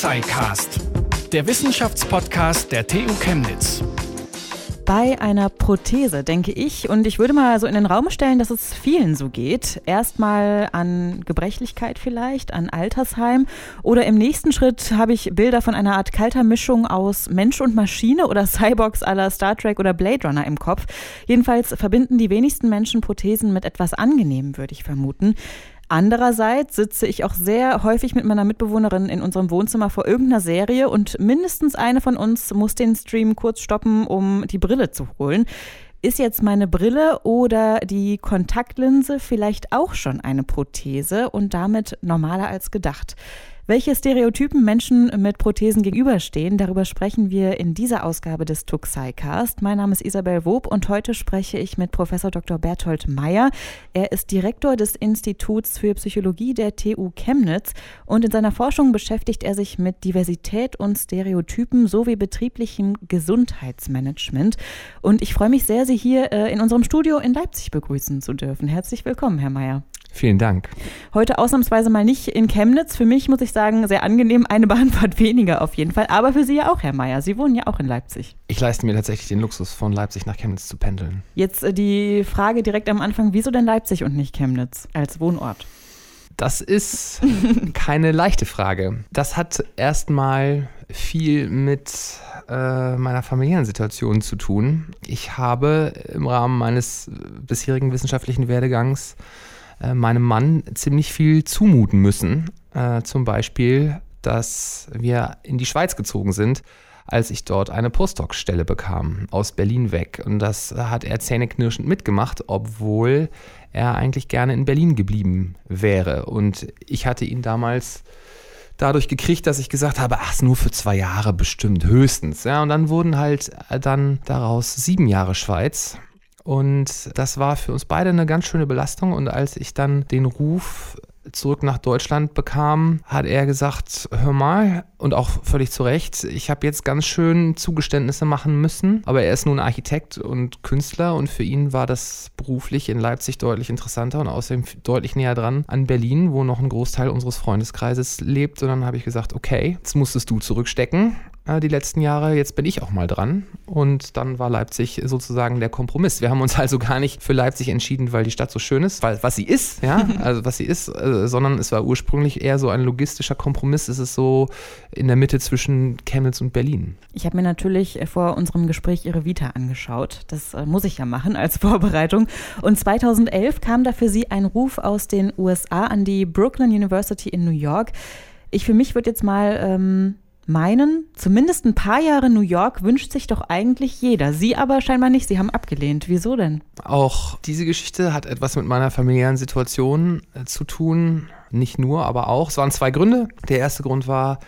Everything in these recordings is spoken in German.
Tuxicast, der Wissenschaftspodcast der TU Chemnitz. Bei einer Prothese denke ich, und ich würde mal so in den Raum stellen, dass es vielen so geht. Erstmal an Gebrechlichkeit vielleicht, an Altersheim. Oder im nächsten Schritt habe ich Bilder von einer Art kalter Mischung aus Mensch und Maschine oder Cyborgs aller Star Trek oder Blade Runner im Kopf. Jedenfalls verbinden die wenigsten Menschen Prothesen mit etwas Angenehmem, würde ich vermuten. Andererseits sitze ich auch sehr häufig mit meiner Mitbewohnerin in unserem Wohnzimmer vor irgendeiner Serie und mindestens eine von uns muss den Stream kurz stoppen, um die Brille zu holen. Ist jetzt meine Brille oder die Kontaktlinse vielleicht auch schon eine Prothese und damit normaler als gedacht? Welche Stereotypen Menschen mit Prothesen gegenüberstehen, darüber sprechen wir in dieser Ausgabe des Tuxi-Cast. Mein Name ist Isabel Wob und heute spreche ich mit Professor Dr. Berthold Meyer. Er ist Direktor des Instituts für Psychologie der TU Chemnitz und in seiner Forschung beschäftigt er sich mit Diversität und Stereotypen sowie betrieblichem Gesundheitsmanagement. Und ich freue mich sehr, Sie hier äh, in unserem Studio in Leipzig begrüßen zu dürfen. Herzlich willkommen, Herr Meyer. Vielen Dank. Heute ausnahmsweise mal nicht in Chemnitz. Für mich muss ich sagen, sehr angenehm, eine Bahnfahrt weniger auf jeden Fall. Aber für Sie ja auch, Herr Mayer. Sie wohnen ja auch in Leipzig. Ich leiste mir tatsächlich den Luxus, von Leipzig nach Chemnitz zu pendeln. Jetzt äh, die Frage direkt am Anfang, wieso denn Leipzig und nicht Chemnitz als Wohnort? Das ist keine leichte Frage. Das hat erstmal viel mit äh, meiner familiären Situation zu tun. Ich habe im Rahmen meines bisherigen wissenschaftlichen Werdegangs äh, meinem Mann ziemlich viel zumuten müssen. Äh, zum Beispiel, dass wir in die Schweiz gezogen sind, als ich dort eine Postdoc-Stelle bekam, aus Berlin weg. Und das hat er zähneknirschend mitgemacht, obwohl er eigentlich gerne in Berlin geblieben wäre. Und ich hatte ihn damals dadurch gekriegt, dass ich gesagt habe, ach, nur für zwei Jahre bestimmt, höchstens. Ja, und dann wurden halt dann daraus sieben Jahre Schweiz. Und das war für uns beide eine ganz schöne Belastung. Und als ich dann den Ruf zurück nach Deutschland bekam, hat er gesagt, hör mal, und auch völlig zu Recht, ich habe jetzt ganz schön Zugeständnisse machen müssen, aber er ist nun Architekt und Künstler und für ihn war das beruflich in Leipzig deutlich interessanter und außerdem deutlich näher dran an Berlin, wo noch ein Großteil unseres Freundeskreises lebt. Und dann habe ich gesagt, okay, jetzt musstest du zurückstecken die letzten Jahre. Jetzt bin ich auch mal dran. Und dann war Leipzig sozusagen der Kompromiss. Wir haben uns also gar nicht für Leipzig entschieden, weil die Stadt so schön ist, weil was sie ist, ja, also was sie ist, äh, sondern es war ursprünglich eher so ein logistischer Kompromiss. Es ist so in der Mitte zwischen Chemnitz und Berlin. Ich habe mir natürlich äh, vor unserem Gespräch Ihre Vita angeschaut. Das äh, muss ich ja machen als Vorbereitung. Und 2011 kam da für Sie ein Ruf aus den USA an die Brooklyn University in New York. Ich für mich würde jetzt mal ähm, meinen, zumindest ein paar Jahre New York wünscht sich doch eigentlich jeder. Sie aber scheinbar nicht. Sie haben abgelehnt. Wieso denn? Auch diese Geschichte hat etwas mit meiner familiären Situation äh, zu tun. Nicht nur, aber auch. Es waren zwei Gründe. Der erste Grund war,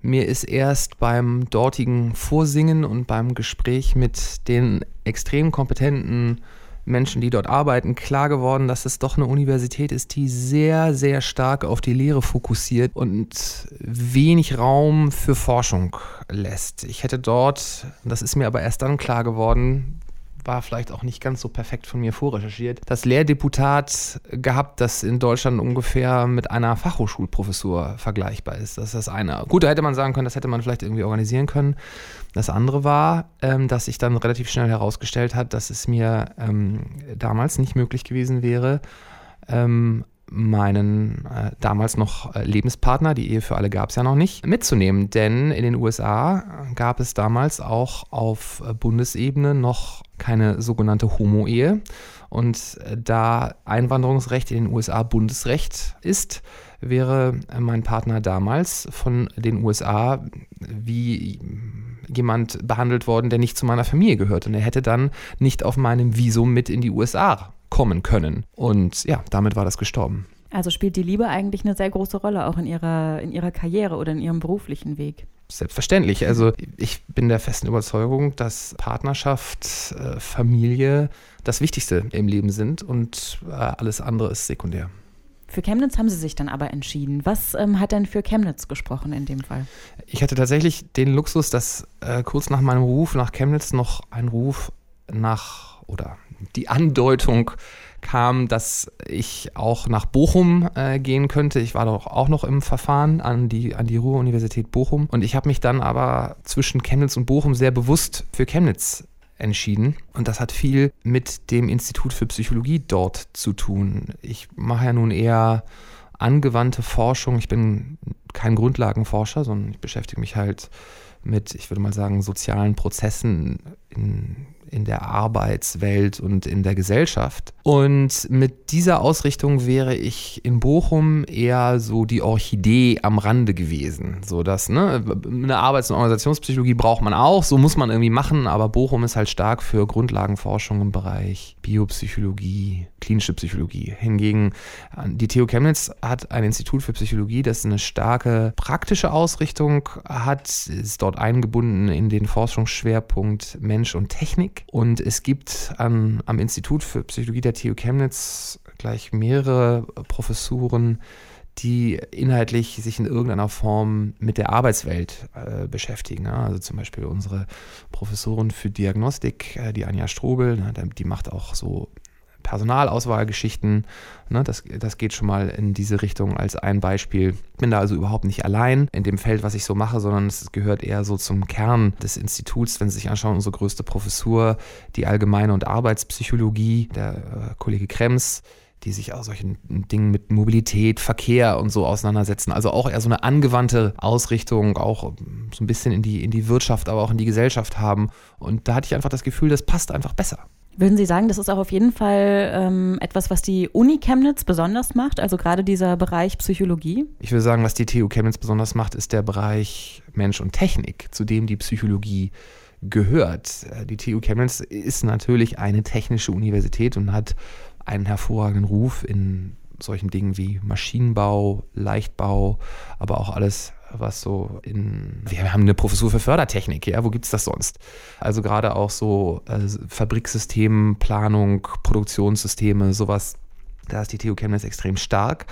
mir ist erst beim dortigen Vorsingen und beim Gespräch mit den extrem kompetenten Menschen, die dort arbeiten, klar geworden, dass es doch eine Universität ist, die sehr, sehr stark auf die Lehre fokussiert und wenig Raum für Forschung lässt. Ich hätte dort, das ist mir aber erst dann klar geworden, war vielleicht auch nicht ganz so perfekt von mir vorrecherchiert, das Lehrdeputat gehabt, das in Deutschland ungefähr mit einer Fachhochschulprofessur vergleichbar ist. Das ist das eine. Gut, da hätte man sagen können, das hätte man vielleicht irgendwie organisieren können. Das andere war, ähm, dass sich dann relativ schnell herausgestellt hat, dass es mir ähm, damals nicht möglich gewesen wäre, ähm, meinen äh, damals noch äh, Lebenspartner, die Ehe für alle gab es ja noch nicht, mitzunehmen. Denn in den USA gab es damals auch auf Bundesebene noch keine sogenannte Homo-Ehe. Und äh, da Einwanderungsrecht in den USA Bundesrecht ist, wäre mein Partner damals von den USA wie jemand behandelt worden, der nicht zu meiner Familie gehört. Und er hätte dann nicht auf meinem Visum mit in die USA kommen können. Und ja, damit war das gestorben. Also spielt die Liebe eigentlich eine sehr große Rolle auch in ihrer, in ihrer Karriere oder in ihrem beruflichen Weg? Selbstverständlich. Also ich bin der festen Überzeugung, dass Partnerschaft, äh, Familie das Wichtigste im Leben sind und äh, alles andere ist sekundär. Für Chemnitz haben Sie sich dann aber entschieden. Was ähm, hat denn für Chemnitz gesprochen in dem Fall? Ich hatte tatsächlich den Luxus, dass äh, kurz nach meinem Ruf nach Chemnitz noch ein Ruf nach oder die Andeutung kam, dass ich auch nach Bochum äh, gehen könnte. Ich war doch auch noch im Verfahren an die, an die Ruhr-Universität Bochum. Und ich habe mich dann aber zwischen Chemnitz und Bochum sehr bewusst für Chemnitz entschieden. Und das hat viel mit dem Institut für Psychologie dort zu tun. Ich mache ja nun eher angewandte Forschung. Ich bin kein Grundlagenforscher, sondern ich beschäftige mich halt mit, ich würde mal sagen, sozialen Prozessen in in der Arbeitswelt und in der Gesellschaft. Und mit dieser Ausrichtung wäre ich in Bochum eher so die Orchidee am Rande gewesen. So dass, ne, eine Arbeits- und Organisationspsychologie braucht man auch, so muss man irgendwie machen, aber Bochum ist halt stark für Grundlagenforschung im Bereich Biopsychologie, klinische Psychologie. Hingegen die TU Chemnitz hat ein Institut für Psychologie, das eine starke praktische Ausrichtung hat, ist dort eingebunden in den Forschungsschwerpunkt Mensch und Technik und es gibt an, am Institut für Psychologie der TU Chemnitz gleich mehrere Professuren, die inhaltlich sich in irgendeiner Form mit der Arbeitswelt äh, beschäftigen. Ja? Also zum Beispiel unsere Professorin für Diagnostik, äh, die Anja Strobel, ne, die macht auch so Personalauswahlgeschichten. Ne, das, das geht schon mal in diese Richtung als ein Beispiel. Ich bin da also überhaupt nicht allein in dem Feld, was ich so mache, sondern es gehört eher so zum Kern des Instituts. Wenn Sie sich anschauen, unsere größte Professur, die Allgemeine und Arbeitspsychologie, der äh, Kollege Krems, die sich auch solchen Dingen mit Mobilität, Verkehr und so auseinandersetzen. Also auch eher so eine angewandte Ausrichtung, auch so ein bisschen in die, in die Wirtschaft, aber auch in die Gesellschaft haben. Und da hatte ich einfach das Gefühl, das passt einfach besser. Würden Sie sagen, das ist auch auf jeden Fall ähm, etwas, was die Uni Chemnitz besonders macht, also gerade dieser Bereich Psychologie? Ich würde sagen, was die TU Chemnitz besonders macht, ist der Bereich Mensch und Technik, zu dem die Psychologie gehört. Äh, die TU Chemnitz ist natürlich eine technische Universität und hat einen hervorragenden Ruf in solchen Dingen wie Maschinenbau, Leichtbau, aber auch alles was so in. Wir haben eine Professur für Fördertechnik, ja, wo gibt es das sonst? Also gerade auch so äh, Fabriksystem, Planung, Produktionssysteme, sowas, da ist die TU Chemnitz extrem stark.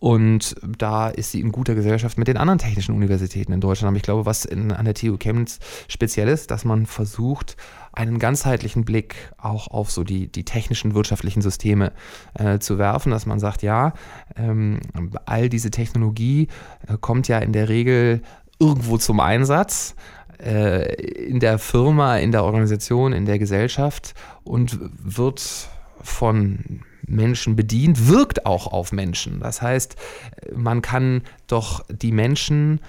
Und da ist sie in guter Gesellschaft mit den anderen technischen Universitäten in Deutschland. Aber ich glaube, was in, an der TU Chemnitz speziell ist, dass man versucht, einen ganzheitlichen Blick auch auf so die, die technischen wirtschaftlichen Systeme äh, zu werfen, dass man sagt, ja, ähm, all diese Technologie äh, kommt ja in der Regel irgendwo zum Einsatz äh, in der Firma, in der Organisation, in der Gesellschaft und wird von Menschen bedient, wirkt auch auf Menschen. Das heißt, man kann doch die Menschen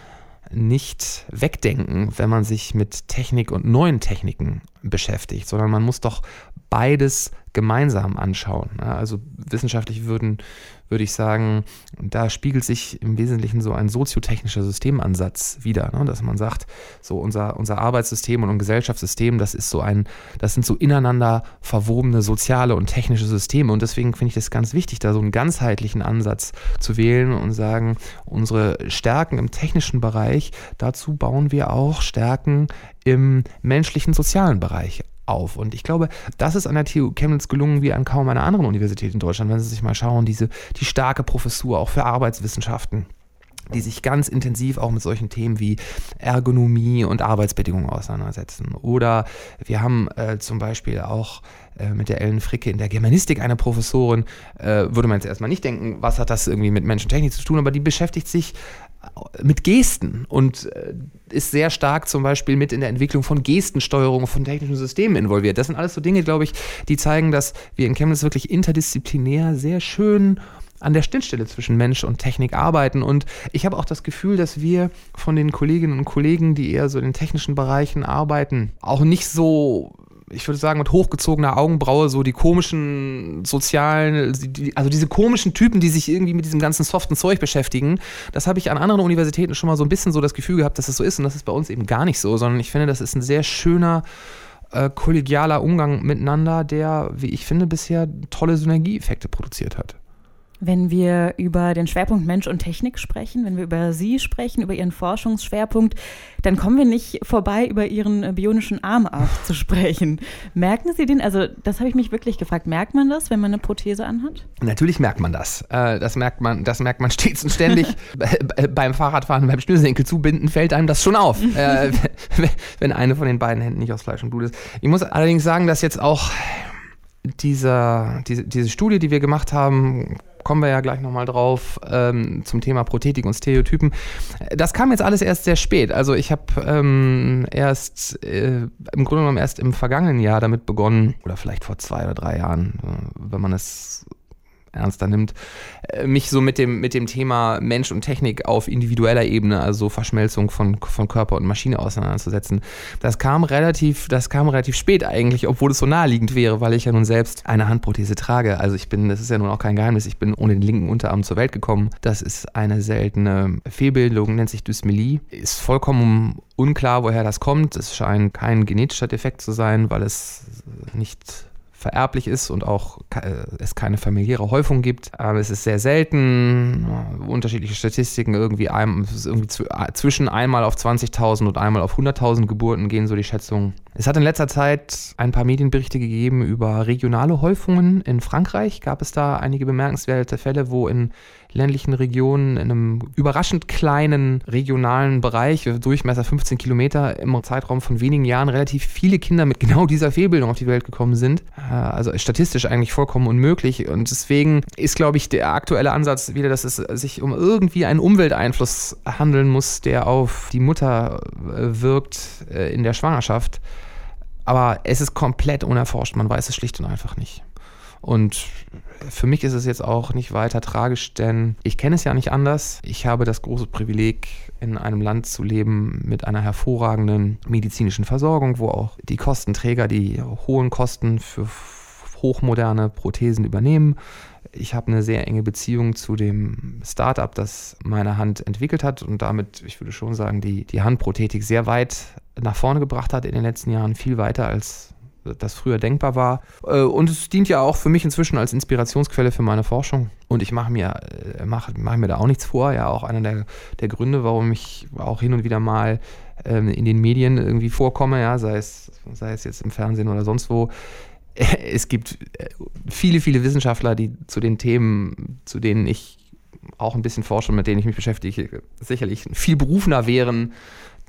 nicht wegdenken, wenn man sich mit Technik und neuen Techniken beschäftigt, sondern man muss doch beides gemeinsam anschauen. Also wissenschaftlich würden, würde ich sagen, da spiegelt sich im Wesentlichen so ein soziotechnischer Systemansatz wieder, ne? dass man sagt, so unser, unser Arbeitssystem und unser Gesellschaftssystem, das ist so ein, das sind so ineinander verwobene soziale und technische Systeme und deswegen finde ich das ganz wichtig, da so einen ganzheitlichen Ansatz zu wählen und sagen, unsere Stärken im technischen Bereich, dazu bauen wir auch Stärken im menschlichen sozialen Bereich auf. Und ich glaube, das ist an der TU Chemnitz gelungen wie an kaum einer anderen Universität in Deutschland, wenn Sie sich mal schauen, diese, die starke Professur auch für Arbeitswissenschaften die sich ganz intensiv auch mit solchen Themen wie Ergonomie und Arbeitsbedingungen auseinandersetzen. Oder wir haben äh, zum Beispiel auch äh, mit der Ellen Fricke in der Germanistik eine Professorin, äh, würde man jetzt erstmal nicht denken, was hat das irgendwie mit Menschentechnik zu tun, aber die beschäftigt sich mit Gesten und äh, ist sehr stark zum Beispiel mit in der Entwicklung von Gestensteuerung von technischen Systemen involviert. Das sind alles so Dinge, glaube ich, die zeigen, dass wir in Chemnitz wirklich interdisziplinär sehr schön an der Schnittstelle zwischen Mensch und Technik arbeiten. Und ich habe auch das Gefühl, dass wir von den Kolleginnen und Kollegen, die eher so in den technischen Bereichen arbeiten, auch nicht so ich würde sagen, mit hochgezogener Augenbraue so die komischen sozialen, also diese komischen Typen, die sich irgendwie mit diesem ganzen soften Zeug beschäftigen. Das habe ich an anderen Universitäten schon mal so ein bisschen so das Gefühl gehabt, dass es das so ist. Und das ist bei uns eben gar nicht so, sondern ich finde, das ist ein sehr schöner, äh, kollegialer Umgang miteinander, der, wie ich finde, bisher tolle Synergieeffekte produziert hat. Wenn wir über den Schwerpunkt Mensch und Technik sprechen, wenn wir über Sie sprechen, über Ihren Forschungsschwerpunkt, dann kommen wir nicht vorbei, über Ihren bionischen Arm auch zu sprechen. Merken Sie den? Also, das habe ich mich wirklich gefragt. Merkt man das, wenn man eine Prothese anhat? Natürlich merkt man das. Äh, das merkt man, das merkt man stets und ständig. beim Fahrradfahren, beim Schnürsenkel zubinden, fällt einem das schon auf, äh, wenn eine von den beiden Händen nicht aus Fleisch und Blut ist. Ich muss allerdings sagen, dass jetzt auch dieser, diese, diese Studie, die wir gemacht haben, kommen wir ja gleich nochmal drauf, ähm, zum Thema Prothetik und Stereotypen. Das kam jetzt alles erst sehr spät. Also ich habe ähm, erst, äh, im Grunde genommen erst im vergangenen Jahr damit begonnen, oder vielleicht vor zwei oder drei Jahren, äh, wenn man es ernster nimmt, äh, mich so mit dem, mit dem Thema Mensch und Technik auf individueller Ebene, also Verschmelzung von, von Körper und Maschine auseinanderzusetzen. Das kam relativ, das kam relativ spät eigentlich, obwohl es so naheliegend wäre, weil ich ja nun selbst eine Handprothese trage. Also ich bin, das ist ja nun auch kein Geheimnis, ich bin ohne den linken Unterarm zur Welt gekommen. Das ist eine seltene Fehlbildung, nennt sich Dysmelie. Ist vollkommen unklar, woher das kommt. Es scheint kein genetischer Defekt zu sein, weil es nicht vererblich ist und auch äh, es keine familiäre Häufung gibt. Aber es ist sehr selten. Unterschiedliche Statistiken, irgendwie, ein, irgendwie äh, zwischen einmal auf 20.000 und einmal auf 100.000 Geburten gehen so die Schätzungen. Es hat in letzter Zeit ein paar Medienberichte gegeben über regionale Häufungen. In Frankreich gab es da einige bemerkenswerte Fälle, wo in ländlichen Regionen in einem überraschend kleinen regionalen Bereich, Durchmesser 15 Kilometer, im Zeitraum von wenigen Jahren relativ viele Kinder mit genau dieser Fehlbildung auf die Welt gekommen sind. Äh, also statistisch eigentlich vollkommen unmöglich. Und deswegen ist, glaube ich, der aktuelle Ansatz wieder, dass es sich um irgendwie einen Umwelteinfluss handeln muss, der auf die Mutter äh, wirkt äh, in der Schwangerschaft. Aber es ist komplett unerforscht. Man weiß es schlicht und einfach nicht. Und für mich ist es jetzt auch nicht weiter tragisch, denn ich kenne es ja nicht anders. Ich habe das große Privileg, in einem Land zu leben mit einer hervorragenden medizinischen Versorgung, wo auch die Kostenträger die hohen Kosten für hochmoderne Prothesen übernehmen. Ich habe eine sehr enge Beziehung zu dem Startup, das meine Hand entwickelt hat und damit, ich würde schon sagen, die, die Handprothetik sehr weit nach vorne gebracht hat in den letzten Jahren, viel weiter als das früher denkbar war. Äh, und es dient ja auch für mich inzwischen als Inspirationsquelle für meine Forschung. Und ich mache mir, äh, mach, mach mir da auch nichts vor. Ja, auch einer der, der Gründe, warum ich auch hin und wieder mal ähm, in den Medien irgendwie vorkomme, ja, sei es, sei es jetzt im Fernsehen oder sonst wo. Es gibt äh, viele, viele Wissenschaftler, die zu den Themen, zu denen ich auch ein bisschen forsche, mit denen ich mich beschäftige, sicherlich viel berufener wären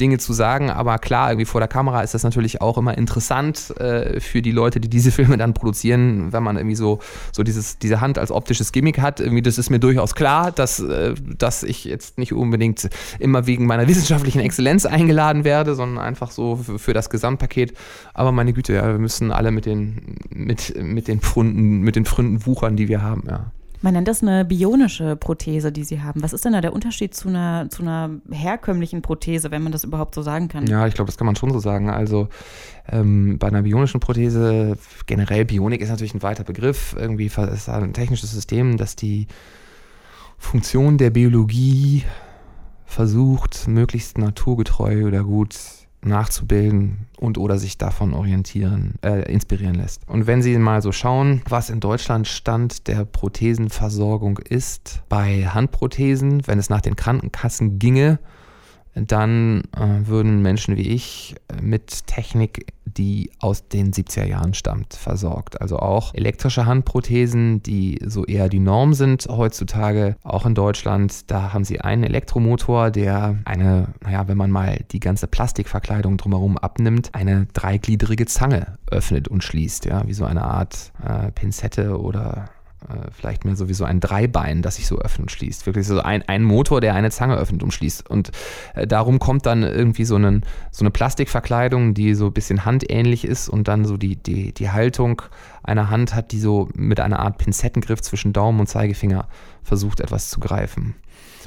Dinge zu sagen. Aber klar, irgendwie vor der Kamera ist das natürlich auch immer interessant äh, für die Leute, die diese Filme dann produzieren, wenn man irgendwie so, so dieses, diese Hand als optisches Gimmick hat. Irgendwie, das ist mir durchaus klar, dass, äh, dass ich jetzt nicht unbedingt immer wegen meiner wissenschaftlichen Exzellenz eingeladen werde, sondern einfach so für, das Gesamtpaket. Aber meine Güte, ja, wir müssen alle mit den, mit, mit den Pfunden, mit den Pfründen wuchern, die wir haben, ja. Man nennt das eine bionische Prothese, die Sie haben. Was ist denn da der Unterschied zu einer, zu einer herkömmlichen Prothese, wenn man das überhaupt so sagen kann? Ja, ich glaube, das kann man schon so sagen. Also ähm, bei einer bionischen Prothese, generell Bionik ist natürlich ein weiter Begriff. Irgendwie ist ein technisches System, das die Funktion der Biologie versucht, möglichst naturgetreu oder gut nachzubilden und oder sich davon orientieren, äh, inspirieren lässt. Und wenn Sie mal so schauen, was in Deutschland Stand der Prothesenversorgung ist, bei Handprothesen, wenn es nach den Krankenkassen ginge, dann äh, würden Menschen wie ich äh, mit Technik, die aus den 70er Jahren stammt, versorgt. Also auch elektrische Handprothesen, die so eher die Norm sind heutzutage, auch in Deutschland. Da haben sie einen Elektromotor, der eine, naja, wenn man mal die ganze Plastikverkleidung drumherum abnimmt, eine dreigliedrige Zange öffnet und schließt, ja, wie so eine Art äh, Pinzette oder äh, vielleicht mehr sowieso ein Dreibein, das sich so öffnet und schließt. Wirklich so ein, ein Motor, der eine Zange öffnet und schließt. Und äh, darum kommt dann irgendwie so, einen, so eine Plastikverkleidung, die so ein bisschen handähnlich ist und dann so die, die, die Haltung einer Hand hat, die so mit einer Art Pinzettengriff zwischen Daumen und Zeigefinger versucht, etwas zu greifen.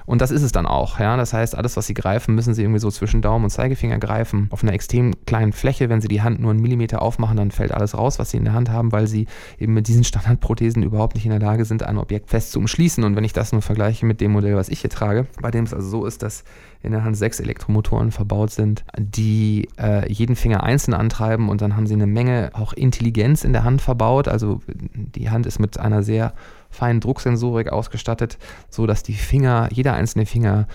Und das ist es dann auch. Ja? Das heißt, alles, was Sie greifen, müssen Sie irgendwie so zwischen Daumen und Zeigefinger greifen. Auf einer extrem kleinen Fläche, wenn Sie die Hand nur einen Millimeter aufmachen, dann fällt alles raus, was Sie in der Hand haben, weil Sie eben mit diesen Standardprothesen überhaupt nicht in der Lage sind, ein Objekt fest zu umschließen. Und wenn ich das nur vergleiche mit dem Modell, was ich hier trage, bei dem es also so ist, dass in der Hand sechs Elektromotoren verbaut sind, die äh, jeden Finger einzeln antreiben und dann haben sie eine Menge auch Intelligenz in der Hand verbaut. Also die Hand ist mit einer sehr feinen Drucksensorik ausgestattet, so dass die Finger, jeder einzelne Finger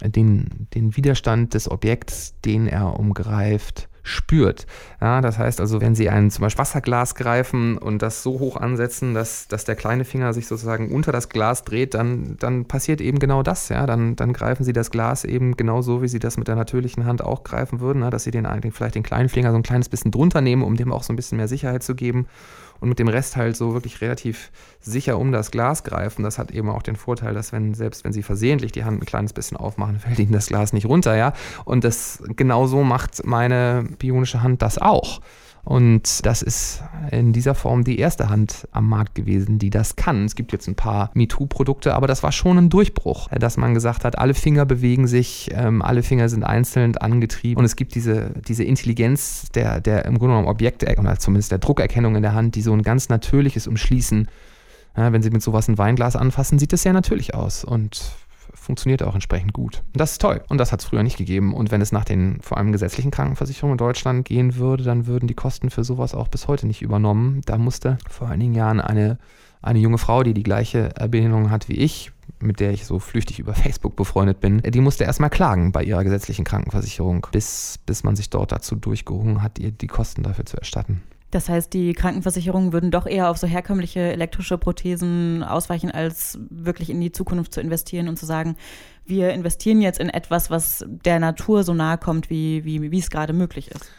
den, den Widerstand des Objekts, den er umgreift, spürt. Ja, das heißt also, wenn Sie ein zum Beispiel Wasserglas greifen und das so hoch ansetzen, dass, dass der kleine Finger sich sozusagen unter das Glas dreht, dann, dann passiert eben genau das. Ja? Dann, dann greifen Sie das Glas eben genauso, wie Sie das mit der natürlichen Hand auch greifen würden, ja? dass Sie den, vielleicht den kleinen Finger so ein kleines bisschen drunter nehmen, um dem auch so ein bisschen mehr Sicherheit zu geben und mit dem Rest halt so wirklich relativ sicher um das Glas greifen. Das hat eben auch den Vorteil, dass wenn, selbst wenn sie versehentlich die Hand ein kleines bisschen aufmachen, fällt ihnen das Glas nicht runter, ja. Und das genauso macht meine bionische Hand das auch. Und das ist in dieser Form die erste Hand am Markt gewesen, die das kann. Es gibt jetzt ein paar MeToo-Produkte, aber das war schon ein Durchbruch, dass man gesagt hat, alle Finger bewegen sich, ähm, alle Finger sind einzeln angetrieben und es gibt diese, diese Intelligenz der, der im Grunde genommen Objekte oder zumindest der Druckerkennung in der Hand, die so ein ganz natürliches Umschließen ja, wenn Sie mit sowas ein Weinglas anfassen, sieht es sehr natürlich aus. Und funktioniert auch entsprechend gut. Und das ist toll. Und das hat es früher nicht gegeben. Und wenn es nach den vor allem gesetzlichen Krankenversicherungen in Deutschland gehen würde, dann würden die Kosten für sowas auch bis heute nicht übernommen. Da musste vor einigen Jahren eine, eine junge Frau, die die gleiche Erbehinderung hat wie ich, mit der ich so flüchtig über Facebook befreundet bin, die musste erstmal klagen bei ihrer gesetzlichen Krankenversicherung, bis, bis man sich dort dazu durchgerungen hat, ihr die Kosten dafür zu erstatten. Das heißt, die Krankenversicherungen würden doch eher auf so herkömmliche elektrische Prothesen ausweichen, als wirklich in die Zukunft zu investieren und zu sagen, wir investieren jetzt in etwas, was der Natur so nahe kommt, wie, wie, wie es gerade möglich ist.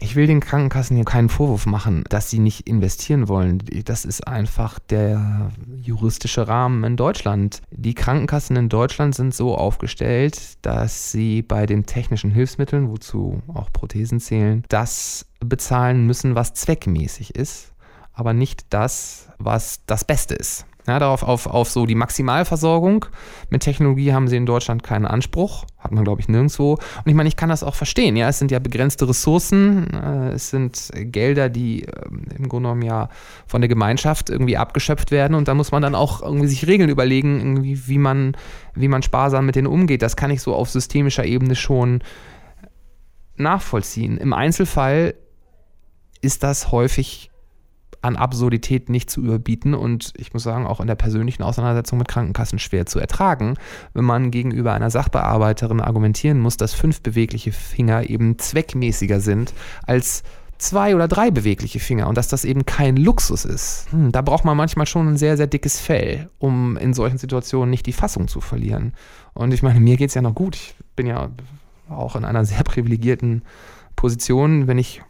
Ich will den Krankenkassen hier keinen Vorwurf machen, dass sie nicht investieren wollen. Das ist einfach der juristische Rahmen in Deutschland. Die Krankenkassen in Deutschland sind so aufgestellt, dass sie bei den technischen Hilfsmitteln, wozu auch Prothesen zählen, das bezahlen müssen, was zweckmäßig ist, aber nicht das, was das Beste ist. Ja, darauf auf, auf so die Maximalversorgung. Mit Technologie haben sie in Deutschland keinen Anspruch. Hat man, glaube ich, nirgendwo. Und ich meine, ich kann das auch verstehen. Ja, es sind ja begrenzte Ressourcen. Äh, es sind Gelder, die äh, im Grunde genommen ja von der Gemeinschaft irgendwie abgeschöpft werden. Und da muss man dann auch irgendwie sich Regeln überlegen, irgendwie, wie man, wie man sparsam mit denen umgeht. Das kann ich so auf systemischer Ebene schon nachvollziehen. Im Einzelfall ist das häufig an Absurdität nicht zu überbieten und ich muss sagen, auch in der persönlichen Auseinandersetzung mit Krankenkassen schwer zu ertragen, wenn man gegenüber einer Sachbearbeiterin argumentieren muss, dass fünf bewegliche Finger eben zweckmäßiger sind als zwei oder drei bewegliche Finger und dass das eben kein Luxus ist. Hm, da braucht man manchmal schon ein sehr, sehr dickes Fell, um in solchen Situationen nicht die Fassung zu verlieren. Und ich meine, mir geht es ja noch gut. Ich bin ja auch in einer sehr privilegierten Position, wenn ich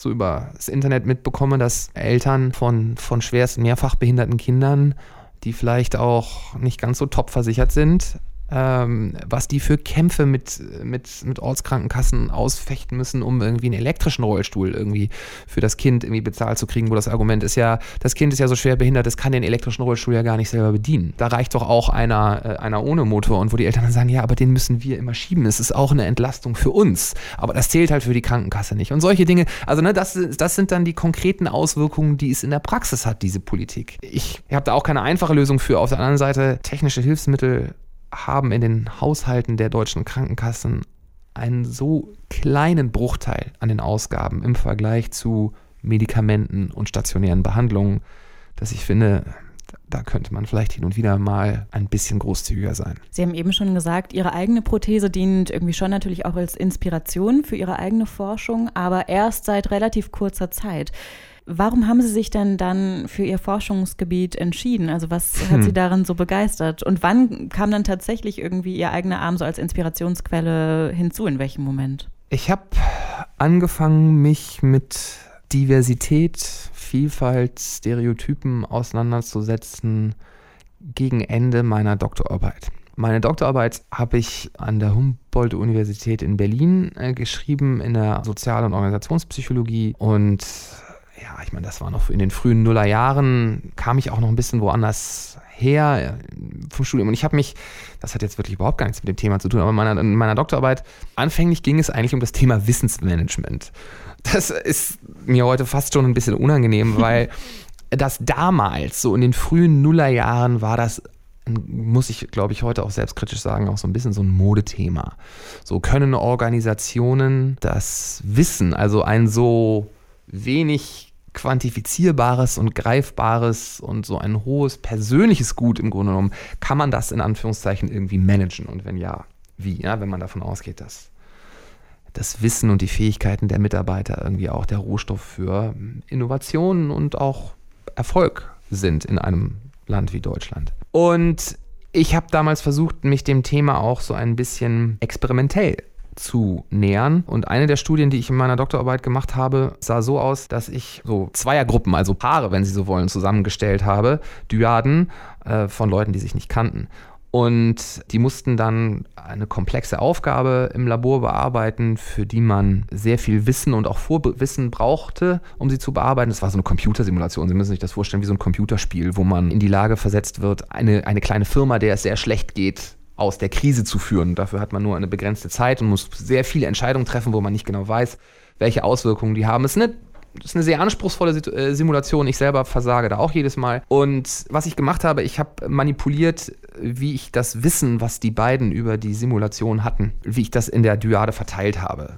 so über das Internet mitbekomme, dass Eltern von, von schwerst mehrfach behinderten Kindern, die vielleicht auch nicht ganz so top versichert sind, ähm, was die für Kämpfe mit, mit, mit Ortskrankenkassen ausfechten müssen, um irgendwie einen elektrischen Rollstuhl irgendwie für das Kind irgendwie bezahlt zu kriegen, wo das Argument ist ja, das Kind ist ja so schwer behindert, es kann den elektrischen Rollstuhl ja gar nicht selber bedienen. Da reicht doch auch einer, äh, einer ohne Motor und wo die Eltern dann sagen, ja, aber den müssen wir immer schieben. Es ist auch eine Entlastung für uns. Aber das zählt halt für die Krankenkasse nicht. Und solche Dinge, also ne, das, das sind dann die konkreten Auswirkungen, die es in der Praxis hat, diese Politik. Ich habe da auch keine einfache Lösung für. Auf der anderen Seite, technische Hilfsmittel haben in den Haushalten der deutschen Krankenkassen einen so kleinen Bruchteil an den Ausgaben im Vergleich zu Medikamenten und stationären Behandlungen, dass ich finde, da könnte man vielleicht hin und wieder mal ein bisschen großzügiger sein. Sie haben eben schon gesagt, Ihre eigene Prothese dient irgendwie schon natürlich auch als Inspiration für Ihre eigene Forschung, aber erst seit relativ kurzer Zeit. Warum haben Sie sich denn dann für Ihr Forschungsgebiet entschieden? Also was hat hm. Sie daran so begeistert? Und wann kam dann tatsächlich irgendwie Ihr eigener Arm so als Inspirationsquelle hinzu? In welchem Moment? Ich habe angefangen, mich mit Diversität, Vielfalt, Stereotypen auseinanderzusetzen gegen Ende meiner Doktorarbeit. Meine Doktorarbeit habe ich an der Humboldt-Universität in Berlin äh, geschrieben in der Sozial- und Organisationspsychologie und ja, ich meine, das war noch in den frühen Nullerjahren, kam ich auch noch ein bisschen woanders her äh, vom Studium. Und ich habe mich, das hat jetzt wirklich überhaupt gar nichts mit dem Thema zu tun, aber in meiner, in meiner Doktorarbeit, anfänglich ging es eigentlich um das Thema Wissensmanagement. Das ist mir heute fast schon ein bisschen unangenehm, weil das damals, so in den frühen Nullerjahren, war das muss ich, glaube ich, heute auch selbstkritisch sagen, auch so ein bisschen so ein Modethema. So können Organisationen das Wissen, also ein so wenig quantifizierbares und greifbares und so ein hohes persönliches Gut im Grunde genommen, kann man das in Anführungszeichen irgendwie managen? Und wenn ja, wie? Ja, wenn man davon ausgeht, dass das Wissen und die Fähigkeiten der Mitarbeiter irgendwie auch der Rohstoff für Innovationen und auch Erfolg sind in einem Land wie Deutschland. Und ich habe damals versucht, mich dem Thema auch so ein bisschen experimentell zu nähern. Und eine der Studien, die ich in meiner Doktorarbeit gemacht habe, sah so aus, dass ich so Zweiergruppen, also Paare, wenn Sie so wollen, zusammengestellt habe, Dyaden äh, von Leuten, die sich nicht kannten. Und die mussten dann eine komplexe Aufgabe im Labor bearbeiten, für die man sehr viel Wissen und auch Vorwissen brauchte, um sie zu bearbeiten. Das war so eine Computersimulation. Sie müssen sich das vorstellen wie so ein Computerspiel, wo man in die Lage versetzt wird, eine, eine kleine Firma, der es sehr schlecht geht, aus der Krise zu führen. Dafür hat man nur eine begrenzte Zeit und muss sehr viele Entscheidungen treffen, wo man nicht genau weiß, welche Auswirkungen die haben. Es ist eine das ist eine sehr anspruchsvolle äh, Simulation. Ich selber versage da auch jedes Mal. Und was ich gemacht habe, ich habe manipuliert, wie ich das Wissen, was die beiden über die Simulation hatten, wie ich das in der Dyade verteilt habe.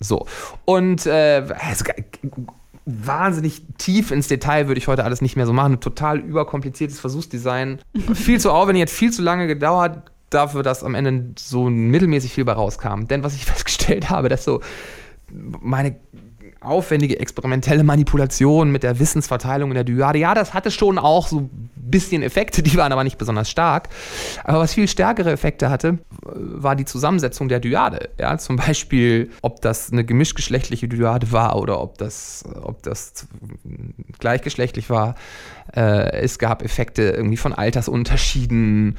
So. Und äh, also, wahnsinnig tief ins Detail würde ich heute alles nicht mehr so machen. Ein total überkompliziertes Versuchsdesign. viel zu aufwendig, hat viel zu lange gedauert dafür, dass am Ende so mittelmäßig viel bei rauskam. Denn was ich festgestellt habe, dass so meine aufwendige experimentelle Manipulation mit der Wissensverteilung in der Dyade, ja, das hatte schon auch so ein bisschen Effekte, die waren aber nicht besonders stark. Aber was viel stärkere Effekte hatte, war die Zusammensetzung der Dyade. Ja, zum Beispiel, ob das eine gemischgeschlechtliche Dyade war oder ob das, ob das gleichgeschlechtlich war. Äh, es gab Effekte irgendwie von Altersunterschieden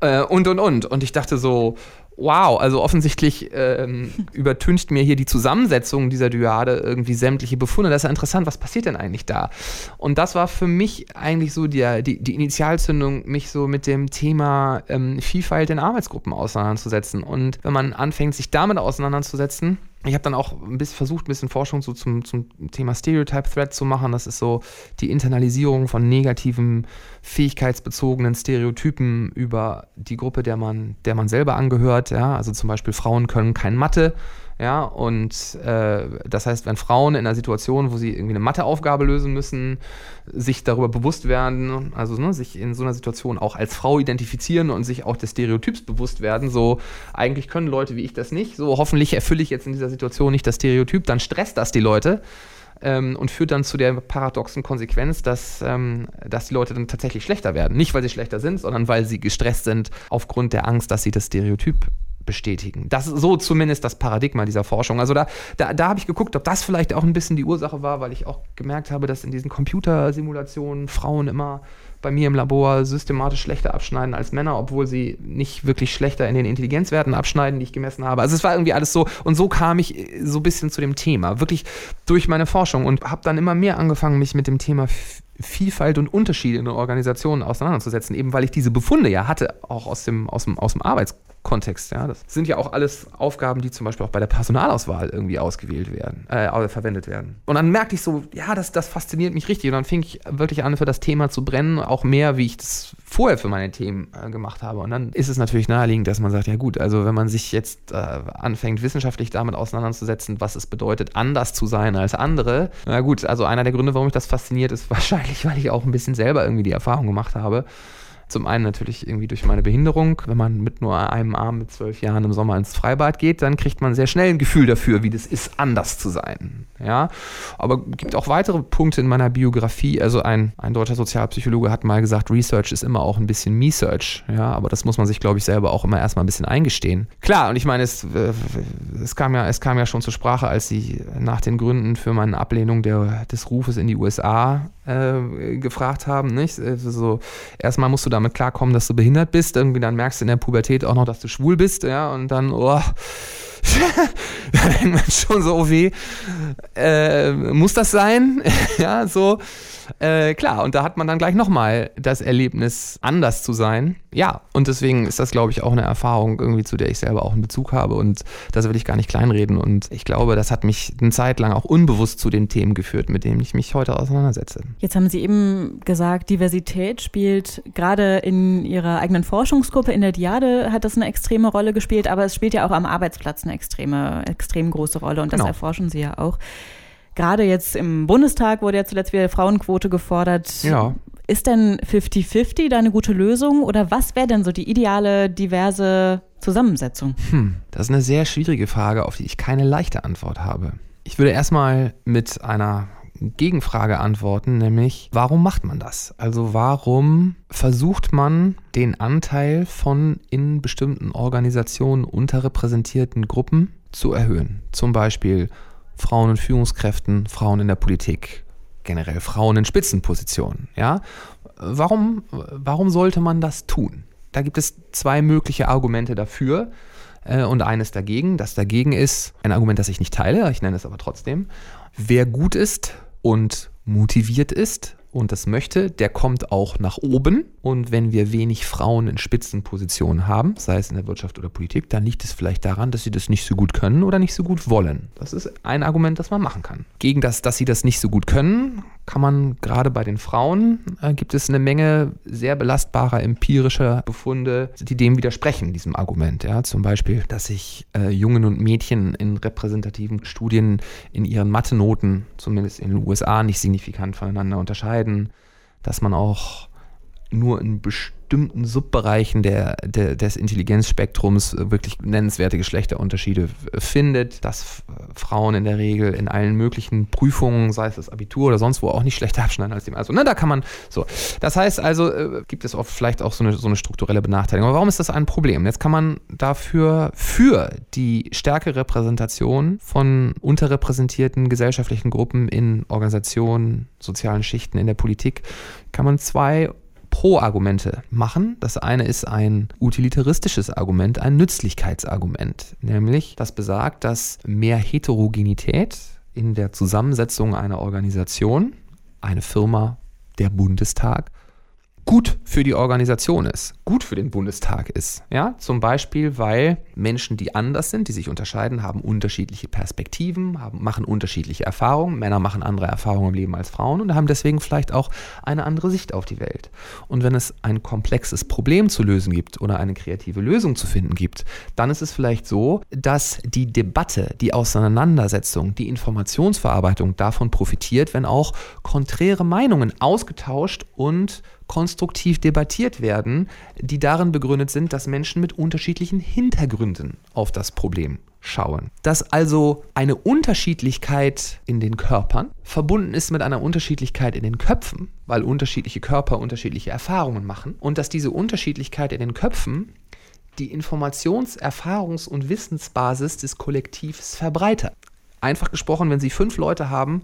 äh, und und und. Und ich dachte so, wow, also offensichtlich ähm, übertüncht mir hier die Zusammensetzung dieser Dyade irgendwie sämtliche Befunde. Das ist ja interessant, was passiert denn eigentlich da? Und das war für mich eigentlich so die, die, die Initialzündung, mich so mit dem Thema ähm, Vielfalt in Arbeitsgruppen auseinanderzusetzen. Und wenn man anfängt, sich damit auseinanderzusetzen, ich habe dann auch ein bisschen versucht, ein bisschen Forschung so zum, zum Thema Stereotype Threat zu machen. Das ist so die Internalisierung von negativen, fähigkeitsbezogenen Stereotypen über die Gruppe, der man, der man selber angehört. Ja? Also zum Beispiel Frauen können kein Mathe ja, und äh, das heißt, wenn Frauen in einer Situation, wo sie irgendwie eine Matheaufgabe lösen müssen, sich darüber bewusst werden, also ne, sich in so einer Situation auch als Frau identifizieren und sich auch des Stereotyps bewusst werden, so eigentlich können Leute wie ich das nicht, so hoffentlich erfülle ich jetzt in dieser Situation nicht das Stereotyp, dann stresst das die Leute. Ähm, und führt dann zu der paradoxen Konsequenz, dass, ähm, dass die Leute dann tatsächlich schlechter werden. Nicht, weil sie schlechter sind, sondern weil sie gestresst sind aufgrund der Angst, dass sie das Stereotyp bestätigen. Das ist so zumindest das Paradigma dieser Forschung. Also da, da, da habe ich geguckt, ob das vielleicht auch ein bisschen die Ursache war, weil ich auch gemerkt habe, dass in diesen Computersimulationen Frauen immer bei mir im Labor systematisch schlechter abschneiden als Männer, obwohl sie nicht wirklich schlechter in den Intelligenzwerten abschneiden, die ich gemessen habe. Also es war irgendwie alles so und so kam ich so ein bisschen zu dem Thema, wirklich durch meine Forschung und habe dann immer mehr angefangen, mich mit dem Thema Vielfalt und Unterschiede in Organisationen auseinanderzusetzen, eben weil ich diese Befunde ja hatte, auch aus dem, aus dem, aus dem Arbeits Kontext. Ja, das sind ja auch alles Aufgaben, die zum Beispiel auch bei der Personalauswahl irgendwie ausgewählt werden, äh, verwendet werden. Und dann merkte ich so, ja, das, das fasziniert mich richtig. Und dann fing ich wirklich an, für das Thema zu brennen, auch mehr, wie ich das vorher für meine Themen äh, gemacht habe. Und dann ist es natürlich naheliegend, dass man sagt, ja gut, also wenn man sich jetzt äh, anfängt, wissenschaftlich damit auseinanderzusetzen, was es bedeutet, anders zu sein als andere, na gut, also einer der Gründe, warum mich das fasziniert, ist wahrscheinlich, weil ich auch ein bisschen selber irgendwie die Erfahrung gemacht habe. Zum einen natürlich irgendwie durch meine Behinderung. Wenn man mit nur einem Arm mit zwölf Jahren im Sommer ins Freibad geht, dann kriegt man sehr schnell ein Gefühl dafür, wie das ist, anders zu sein. Ja, aber gibt auch weitere Punkte in meiner Biografie. Also ein, ein deutscher Sozialpsychologe hat mal gesagt, Research ist immer auch ein bisschen Me-Search. Ja, aber das muss man sich, glaube ich, selber auch immer erstmal ein bisschen eingestehen. Klar, und ich meine, es, es, kam ja, es kam ja schon zur Sprache, als sie nach den Gründen für meine Ablehnung der, des Rufes in die USA äh, gefragt haben. Nicht? Also so, erstmal musst du damit klarkommen, dass du behindert bist. Irgendwie dann merkst du in der Pubertät auch noch, dass du schwul bist. Ja, und dann, oh, da denkt man schon so, oh weh, äh, muss das sein? ja, so. Äh, klar, und da hat man dann gleich nochmal das Erlebnis, anders zu sein. Ja, und deswegen ist das, glaube ich, auch eine Erfahrung irgendwie, zu der ich selber auch einen Bezug habe. Und das will ich gar nicht kleinreden. Und ich glaube, das hat mich eine Zeit lang auch unbewusst zu den Themen geführt, mit denen ich mich heute auseinandersetze. Jetzt haben Sie eben gesagt, Diversität spielt gerade in Ihrer eigenen Forschungsgruppe in der Diade hat das eine extreme Rolle gespielt, aber es spielt ja auch am Arbeitsplatz eine extreme, extrem große Rolle und das genau. erforschen Sie ja auch. Gerade jetzt im Bundestag wurde ja zuletzt wieder Frauenquote gefordert. Ja. Ist denn 50-50 da eine gute Lösung oder was wäre denn so die ideale diverse Zusammensetzung? Hm, das ist eine sehr schwierige Frage, auf die ich keine leichte Antwort habe. Ich würde erstmal mit einer Gegenfrage antworten, nämlich warum macht man das? Also warum versucht man den Anteil von in bestimmten Organisationen unterrepräsentierten Gruppen zu erhöhen? Zum Beispiel Frauen in Führungskräften, Frauen in der Politik, generell Frauen in Spitzenpositionen. Ja? Warum, warum sollte man das tun? Da gibt es zwei mögliche Argumente dafür äh, und eines dagegen. Das dagegen ist ein Argument, das ich nicht teile, ich nenne es aber trotzdem. Wer gut ist und motiviert ist, und das möchte, der kommt auch nach oben. Und wenn wir wenig Frauen in Spitzenpositionen haben, sei es in der Wirtschaft oder Politik, dann liegt es vielleicht daran, dass sie das nicht so gut können oder nicht so gut wollen. Das ist ein Argument, das man machen kann. Gegen das, dass sie das nicht so gut können, kann man gerade bei den Frauen, äh, gibt es eine Menge sehr belastbarer empirischer Befunde, die dem widersprechen, diesem Argument. Ja? Zum Beispiel, dass sich äh, Jungen und Mädchen in repräsentativen Studien in ihren Mathe-Noten, zumindest in den USA, nicht signifikant voneinander unterscheiden, dass man auch nur in bestimmten Subbereichen der, der, des Intelligenzspektrums wirklich nennenswerte Geschlechterunterschiede findet, dass Frauen in der Regel in allen möglichen Prüfungen, sei es das Abitur oder sonst wo, auch nicht schlechter abschneiden als die Also, ne, da kann man so. Das heißt also, äh, gibt es oft vielleicht auch so eine, so eine strukturelle Benachteiligung. Aber warum ist das ein Problem? Jetzt kann man dafür für die stärkere Repräsentation von unterrepräsentierten gesellschaftlichen Gruppen in Organisationen, sozialen Schichten, in der Politik, kann man zwei Pro-Argumente machen. Das eine ist ein utilitaristisches Argument, ein Nützlichkeitsargument, nämlich das besagt, dass mehr Heterogenität in der Zusammensetzung einer Organisation, eine Firma, der Bundestag, gut für die Organisation ist, gut für den Bundestag ist. Ja, zum Beispiel, weil Menschen, die anders sind, die sich unterscheiden, haben unterschiedliche Perspektiven, haben, machen unterschiedliche Erfahrungen. Männer machen andere Erfahrungen im Leben als Frauen und haben deswegen vielleicht auch eine andere Sicht auf die Welt. Und wenn es ein komplexes Problem zu lösen gibt oder eine kreative Lösung zu finden gibt, dann ist es vielleicht so, dass die Debatte, die Auseinandersetzung, die Informationsverarbeitung davon profitiert, wenn auch konträre Meinungen ausgetauscht und konstruktiv debattiert werden, die darin begründet sind, dass Menschen mit unterschiedlichen Hintergründen auf das Problem schauen. Dass also eine Unterschiedlichkeit in den Körpern verbunden ist mit einer Unterschiedlichkeit in den Köpfen, weil unterschiedliche Körper unterschiedliche Erfahrungen machen und dass diese Unterschiedlichkeit in den Köpfen die Informations-, Erfahrungs- und Wissensbasis des Kollektivs verbreitert. Einfach gesprochen, wenn Sie fünf Leute haben,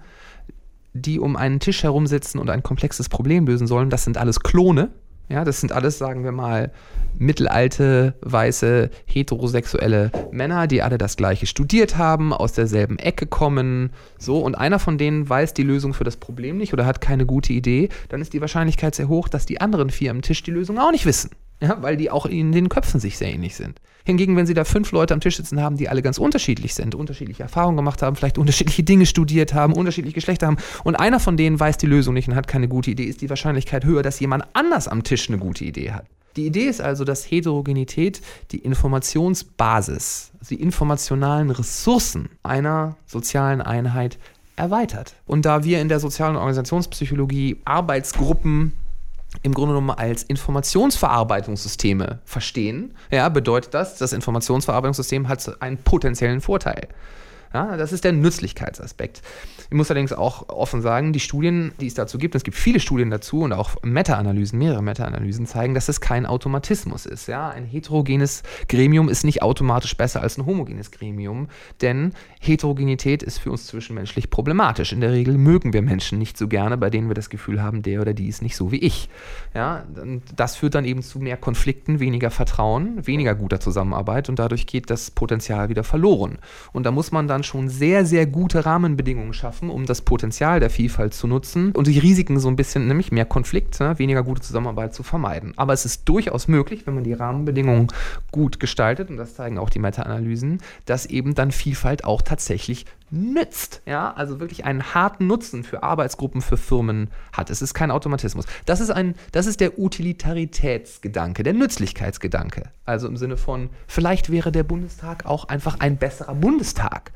die um einen Tisch herumsitzen und ein komplexes Problem lösen sollen, das sind alles Klone. Ja, das sind alles, sagen wir mal, mittelalte, weiße, heterosexuelle Männer, die alle das Gleiche studiert haben, aus derselben Ecke kommen, so, und einer von denen weiß die Lösung für das Problem nicht oder hat keine gute Idee, dann ist die Wahrscheinlichkeit sehr hoch, dass die anderen vier am Tisch die Lösung auch nicht wissen. Ja, weil die auch in den Köpfen sich sehr ähnlich sind. Hingegen, wenn Sie da fünf Leute am Tisch sitzen haben, die alle ganz unterschiedlich sind, unterschiedliche Erfahrungen gemacht haben, vielleicht unterschiedliche Dinge studiert haben, unterschiedliche Geschlechter haben und einer von denen weiß die Lösung nicht und hat keine gute Idee, ist die Wahrscheinlichkeit höher, dass jemand anders am Tisch eine gute Idee hat. Die Idee ist also, dass Heterogenität die Informationsbasis, die informationalen Ressourcen einer sozialen Einheit erweitert. Und da wir in der sozialen Organisationspsychologie Arbeitsgruppen im Grunde genommen als Informationsverarbeitungssysteme verstehen, ja, bedeutet das, das Informationsverarbeitungssystem hat einen potenziellen Vorteil. Ja, das ist der Nützlichkeitsaspekt. Ich muss allerdings auch offen sagen, die Studien, die es dazu gibt, es gibt viele Studien dazu und auch Meta-Analysen, mehrere Meta-Analysen zeigen, dass es kein Automatismus ist. Ja? Ein heterogenes Gremium ist nicht automatisch besser als ein homogenes Gremium, denn Heterogenität ist für uns zwischenmenschlich problematisch. In der Regel mögen wir Menschen nicht so gerne, bei denen wir das Gefühl haben, der oder die ist nicht so wie ich. Ja? Das führt dann eben zu mehr Konflikten, weniger Vertrauen, weniger guter Zusammenarbeit und dadurch geht das Potenzial wieder verloren. Und da muss man dann schon sehr, sehr gute Rahmenbedingungen schaffen, um das Potenzial der Vielfalt zu nutzen und die Risiken so ein bisschen, nämlich mehr Konflikt, ne, weniger gute Zusammenarbeit zu vermeiden. Aber es ist durchaus möglich, wenn man die Rahmenbedingungen gut gestaltet, und das zeigen auch die Meta-Analysen, dass eben dann Vielfalt auch tatsächlich nützt. Ja, also wirklich einen harten Nutzen für Arbeitsgruppen, für Firmen hat. Es ist kein Automatismus. Das ist ein, das ist der Utilitaritätsgedanke, der Nützlichkeitsgedanke. Also im Sinne von, vielleicht wäre der Bundestag auch einfach ein besserer Bundestag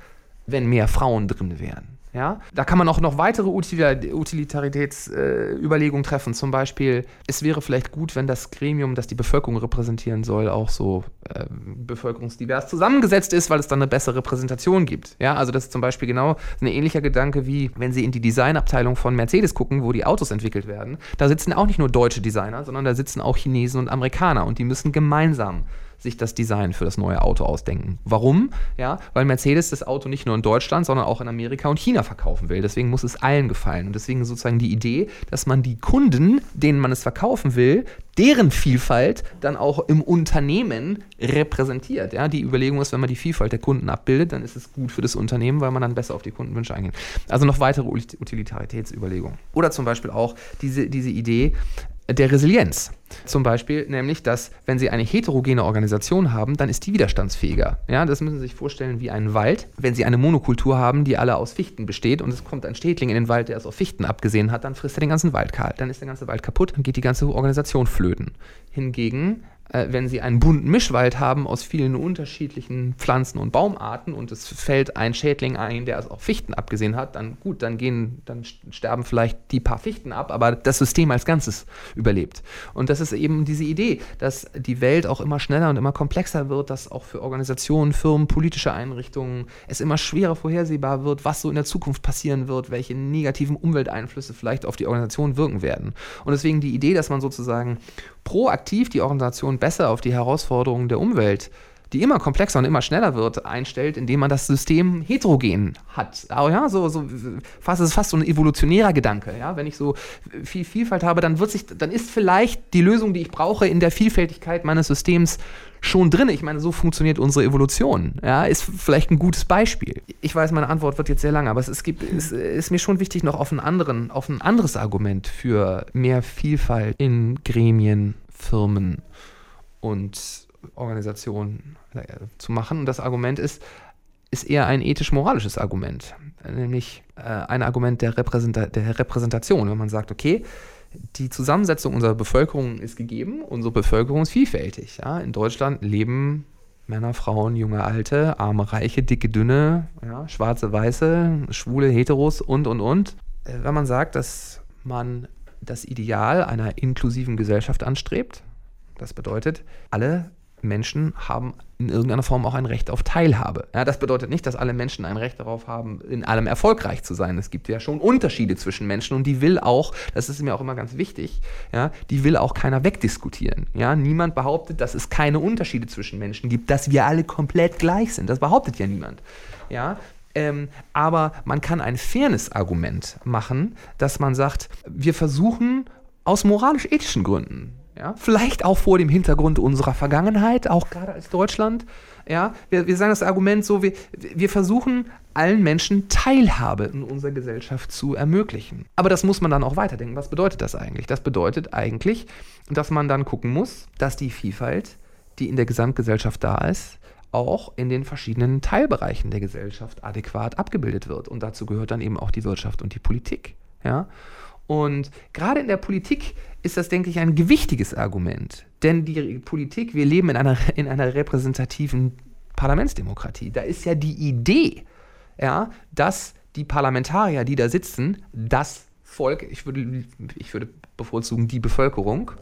wenn mehr Frauen drin wären. Ja? Da kann man auch noch weitere Utilitaritätsüberlegungen äh, treffen. Zum Beispiel, es wäre vielleicht gut, wenn das Gremium, das die Bevölkerung repräsentieren soll, auch so äh, bevölkerungsdivers zusammengesetzt ist, weil es dann eine bessere Repräsentation gibt. Ja? Also das ist zum Beispiel genau ein ähnlicher Gedanke wie, wenn Sie in die Designabteilung von Mercedes gucken, wo die Autos entwickelt werden. Da sitzen auch nicht nur deutsche Designer, sondern da sitzen auch Chinesen und Amerikaner und die müssen gemeinsam sich das Design für das neue Auto ausdenken. Warum? Ja, weil Mercedes das Auto nicht nur in Deutschland, sondern auch in Amerika und China verkaufen will. Deswegen muss es allen gefallen. Und deswegen sozusagen die Idee, dass man die Kunden, denen man es verkaufen will, deren Vielfalt dann auch im Unternehmen repräsentiert. Ja, die Überlegung ist, wenn man die Vielfalt der Kunden abbildet, dann ist es gut für das Unternehmen, weil man dann besser auf die Kundenwünsche eingeht. Also noch weitere Utilitaritätsüberlegungen. Oder zum Beispiel auch diese, diese Idee, der Resilienz. Zum Beispiel nämlich, dass wenn Sie eine heterogene Organisation haben, dann ist die widerstandsfähiger. Ja, das müssen Sie sich vorstellen wie einen Wald. Wenn Sie eine Monokultur haben, die alle aus Fichten besteht und es kommt ein Städtling in den Wald, der es auf Fichten abgesehen hat, dann frisst er den ganzen Wald kahl. Dann ist der ganze Wald kaputt und geht die ganze Organisation flöten. Hingegen wenn sie einen bunten Mischwald haben aus vielen unterschiedlichen Pflanzen und Baumarten und es fällt ein Schädling ein, der es auf Fichten abgesehen hat, dann gut, dann gehen, dann sterben vielleicht die paar Fichten ab, aber das System als Ganzes überlebt. Und das ist eben diese Idee, dass die Welt auch immer schneller und immer komplexer wird, dass auch für Organisationen, Firmen, politische Einrichtungen es immer schwerer vorhersehbar wird, was so in der Zukunft passieren wird, welche negativen Umwelteinflüsse vielleicht auf die Organisation wirken werden. Und deswegen die Idee, dass man sozusagen proaktiv die Organisation besser auf die Herausforderungen der Umwelt die immer komplexer und immer schneller wird, einstellt, indem man das System heterogen hat. Aber ja, so, so fast, es ist fast so ein evolutionärer Gedanke. Ja? Wenn ich so viel Vielfalt habe, dann wird sich, dann ist vielleicht die Lösung, die ich brauche, in der Vielfältigkeit meines Systems schon drin. Ich meine, so funktioniert unsere Evolution. Ja, ist vielleicht ein gutes Beispiel. Ich weiß, meine Antwort wird jetzt sehr lang, aber es, gibt, es ist mir schon wichtig, noch auf, einen anderen, auf ein anderes Argument für mehr Vielfalt in Gremien, Firmen und Organisationen äh, zu machen. Und das Argument ist, ist eher ein ethisch-moralisches Argument, nämlich äh, ein Argument der, Repräsenta der Repräsentation, wenn man sagt, okay, die Zusammensetzung unserer Bevölkerung ist gegeben, unsere Bevölkerung ist vielfältig. Ja? In Deutschland leben Männer, Frauen, junge, alte, arme, reiche, dicke, dünne, ja, schwarze, weiße, schwule, heteros und, und, und. Äh, wenn man sagt, dass man das Ideal einer inklusiven Gesellschaft anstrebt, das bedeutet, alle Menschen haben in irgendeiner Form auch ein Recht auf Teilhabe. Ja, das bedeutet nicht, dass alle Menschen ein Recht darauf haben, in allem erfolgreich zu sein. Es gibt ja schon Unterschiede zwischen Menschen und die will auch, das ist mir auch immer ganz wichtig, ja, die will auch keiner wegdiskutieren. Ja, niemand behauptet, dass es keine Unterschiede zwischen Menschen gibt, dass wir alle komplett gleich sind. Das behauptet ja niemand. Ja, ähm, aber man kann ein Fairness-Argument machen, dass man sagt, wir versuchen aus moralisch-ethischen Gründen ja, vielleicht auch vor dem Hintergrund unserer Vergangenheit, auch gerade als Deutschland. Ja, wir, wir sagen das Argument so, wir, wir versuchen allen Menschen Teilhabe in unserer Gesellschaft zu ermöglichen. Aber das muss man dann auch weiterdenken. Was bedeutet das eigentlich? Das bedeutet eigentlich, dass man dann gucken muss, dass die Vielfalt, die in der Gesamtgesellschaft da ist, auch in den verschiedenen Teilbereichen der Gesellschaft adäquat abgebildet wird. Und dazu gehört dann eben auch die Wirtschaft und die Politik. Ja? Und gerade in der Politik ist das, denke ich, ein gewichtiges Argument. Denn die Politik, wir leben in einer, in einer repräsentativen Parlamentsdemokratie. Da ist ja die Idee, ja, dass die Parlamentarier, die da sitzen, das Volk, ich würde, ich würde bevorzugen die Bevölkerung,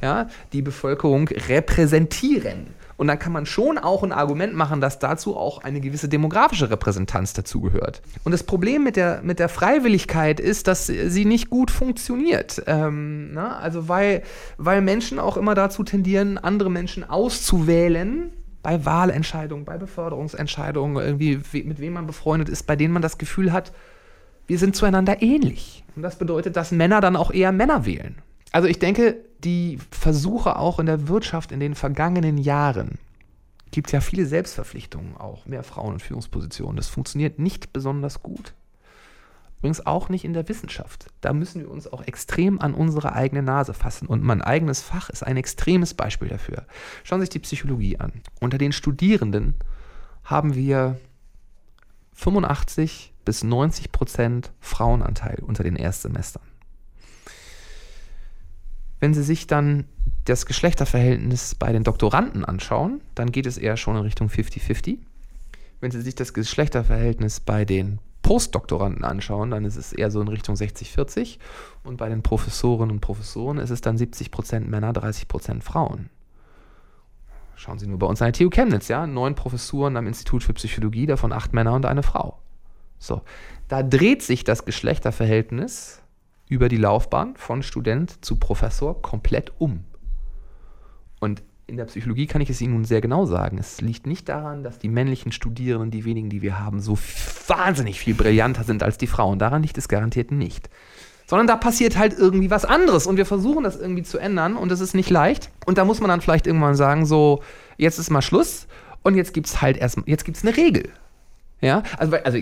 ja, die Bevölkerung repräsentieren. Und dann kann man schon auch ein Argument machen, dass dazu auch eine gewisse demografische Repräsentanz dazugehört. Und das Problem mit der, mit der Freiwilligkeit ist, dass sie nicht gut funktioniert. Ähm, na, also weil, weil Menschen auch immer dazu tendieren, andere Menschen auszuwählen, bei Wahlentscheidungen, bei Beförderungsentscheidungen, irgendwie, mit wem man befreundet ist, bei denen man das Gefühl hat, wir sind zueinander ähnlich. Und das bedeutet, dass Männer dann auch eher Männer wählen. Also ich denke, die Versuche auch in der Wirtschaft in den vergangenen Jahren, gibt es ja viele Selbstverpflichtungen auch, mehr Frauen in Führungspositionen. Das funktioniert nicht besonders gut. Übrigens auch nicht in der Wissenschaft. Da müssen wir uns auch extrem an unsere eigene Nase fassen. Und mein eigenes Fach ist ein extremes Beispiel dafür. Schauen Sie sich die Psychologie an. Unter den Studierenden haben wir 85 bis 90 Prozent Frauenanteil unter den Erstsemestern. Wenn Sie sich dann das Geschlechterverhältnis bei den Doktoranden anschauen, dann geht es eher schon in Richtung 50-50. Wenn Sie sich das Geschlechterverhältnis bei den Postdoktoranden anschauen, dann ist es eher so in Richtung 60-40. Und bei den Professorinnen und Professoren ist es dann 70% Männer, 30% Frauen. Schauen Sie nur bei uns an der TU Chemnitz, ja, neun Professuren am Institut für Psychologie, davon acht Männer und eine Frau. So, da dreht sich das Geschlechterverhältnis über die Laufbahn von Student zu Professor komplett um. Und in der Psychologie kann ich es Ihnen nun sehr genau sagen. Es liegt nicht daran, dass die männlichen Studierenden, die wenigen, die wir haben, so wahnsinnig viel brillanter sind als die Frauen. Daran liegt es garantiert nicht. Sondern da passiert halt irgendwie was anderes und wir versuchen das irgendwie zu ändern und es ist nicht leicht. Und da muss man dann vielleicht irgendwann sagen, so, jetzt ist mal Schluss und jetzt gibt es halt erst, jetzt gibt es eine Regel. Ja, also, also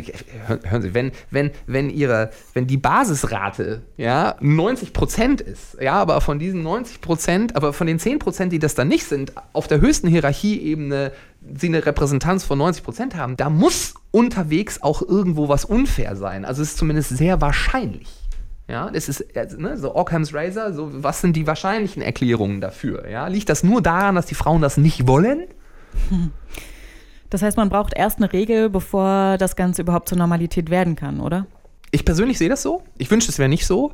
hören Sie, wenn, wenn, wenn ihre, wenn die Basisrate ja 90 Prozent ist, ja, aber von diesen 90 Prozent, aber von den 10 Prozent, die das dann nicht sind, auf der höchsten Hierarchieebene sie eine Repräsentanz von 90 Prozent haben, da muss unterwegs auch irgendwo was unfair sein. Also es ist zumindest sehr wahrscheinlich. Ja, das ist ne, so Occam's Razor, so was sind die wahrscheinlichen Erklärungen dafür? Ja, liegt das nur daran, dass die Frauen das nicht wollen? Hm. Das heißt, man braucht erst eine Regel, bevor das Ganze überhaupt zur Normalität werden kann, oder? Ich persönlich sehe das so. Ich wünschte, es wäre nicht so.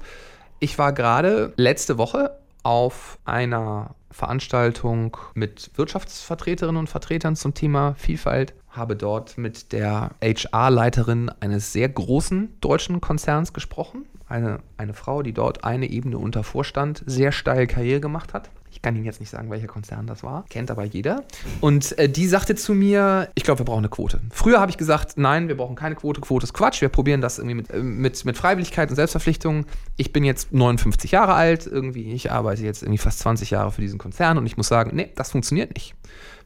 Ich war gerade letzte Woche auf einer Veranstaltung mit Wirtschaftsvertreterinnen und Vertretern zum Thema Vielfalt, habe dort mit der HR-Leiterin eines sehr großen deutschen Konzerns gesprochen. Eine, eine Frau, die dort eine Ebene unter Vorstand sehr steil Karriere gemacht hat kann Ihnen jetzt nicht sagen, welcher Konzern das war, kennt aber jeder. Und äh, die sagte zu mir, ich glaube, wir brauchen eine Quote. Früher habe ich gesagt, nein, wir brauchen keine Quote, Quote ist Quatsch, wir probieren das irgendwie mit, äh, mit, mit Freiwilligkeit und Selbstverpflichtung. Ich bin jetzt 59 Jahre alt, irgendwie, ich arbeite jetzt irgendwie fast 20 Jahre für diesen Konzern und ich muss sagen, nee, das funktioniert nicht.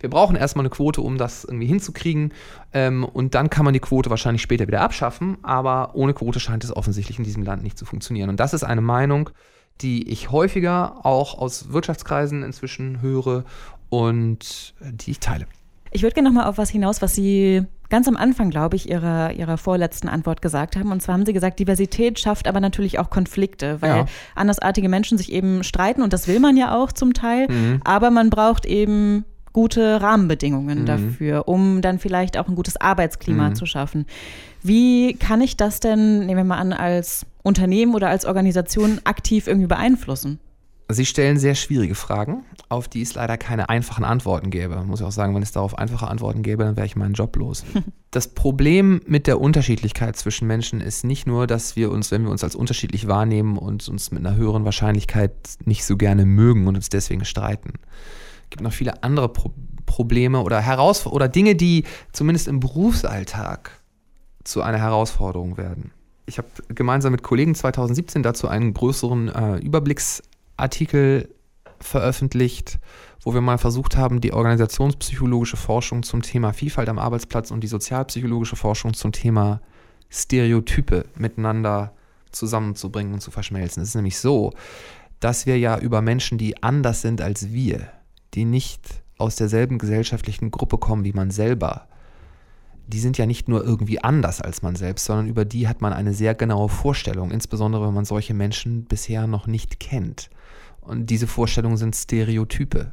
Wir brauchen erstmal eine Quote, um das irgendwie hinzukriegen. Ähm, und dann kann man die Quote wahrscheinlich später wieder abschaffen. Aber ohne Quote scheint es offensichtlich in diesem Land nicht zu funktionieren. Und das ist eine Meinung, die ich häufiger auch aus Wirtschaftskreisen inzwischen höre und die ich teile. Ich würde gerne noch mal auf was hinaus, was Sie ganz am Anfang, glaube ich, Ihrer, Ihrer vorletzten Antwort gesagt haben. Und zwar haben Sie gesagt, Diversität schafft aber natürlich auch Konflikte, weil ja. andersartige Menschen sich eben streiten und das will man ja auch zum Teil. Mhm. Aber man braucht eben gute Rahmenbedingungen mhm. dafür, um dann vielleicht auch ein gutes Arbeitsklima mhm. zu schaffen. Wie kann ich das denn, nehmen wir mal an, als Unternehmen oder als Organisation aktiv irgendwie beeinflussen? Sie stellen sehr schwierige Fragen, auf die es leider keine einfachen Antworten gäbe. Muss ich auch sagen, wenn es darauf einfache Antworten gäbe, dann wäre ich meinen Job los. das Problem mit der Unterschiedlichkeit zwischen Menschen ist nicht nur, dass wir uns, wenn wir uns als unterschiedlich wahrnehmen und uns mit einer höheren Wahrscheinlichkeit nicht so gerne mögen und uns deswegen streiten. Gibt noch viele andere Pro Probleme oder Herausforderungen oder Dinge, die zumindest im Berufsalltag zu einer Herausforderung werden ich habe gemeinsam mit Kollegen 2017 dazu einen größeren äh, Überblicksartikel veröffentlicht, wo wir mal versucht haben, die organisationspsychologische Forschung zum Thema Vielfalt am Arbeitsplatz und die sozialpsychologische Forschung zum Thema Stereotype miteinander zusammenzubringen und zu verschmelzen. Es ist nämlich so, dass wir ja über Menschen, die anders sind als wir, die nicht aus derselben gesellschaftlichen Gruppe kommen wie man selber, die sind ja nicht nur irgendwie anders als man selbst, sondern über die hat man eine sehr genaue Vorstellung, insbesondere wenn man solche Menschen bisher noch nicht kennt. Und diese Vorstellungen sind Stereotype,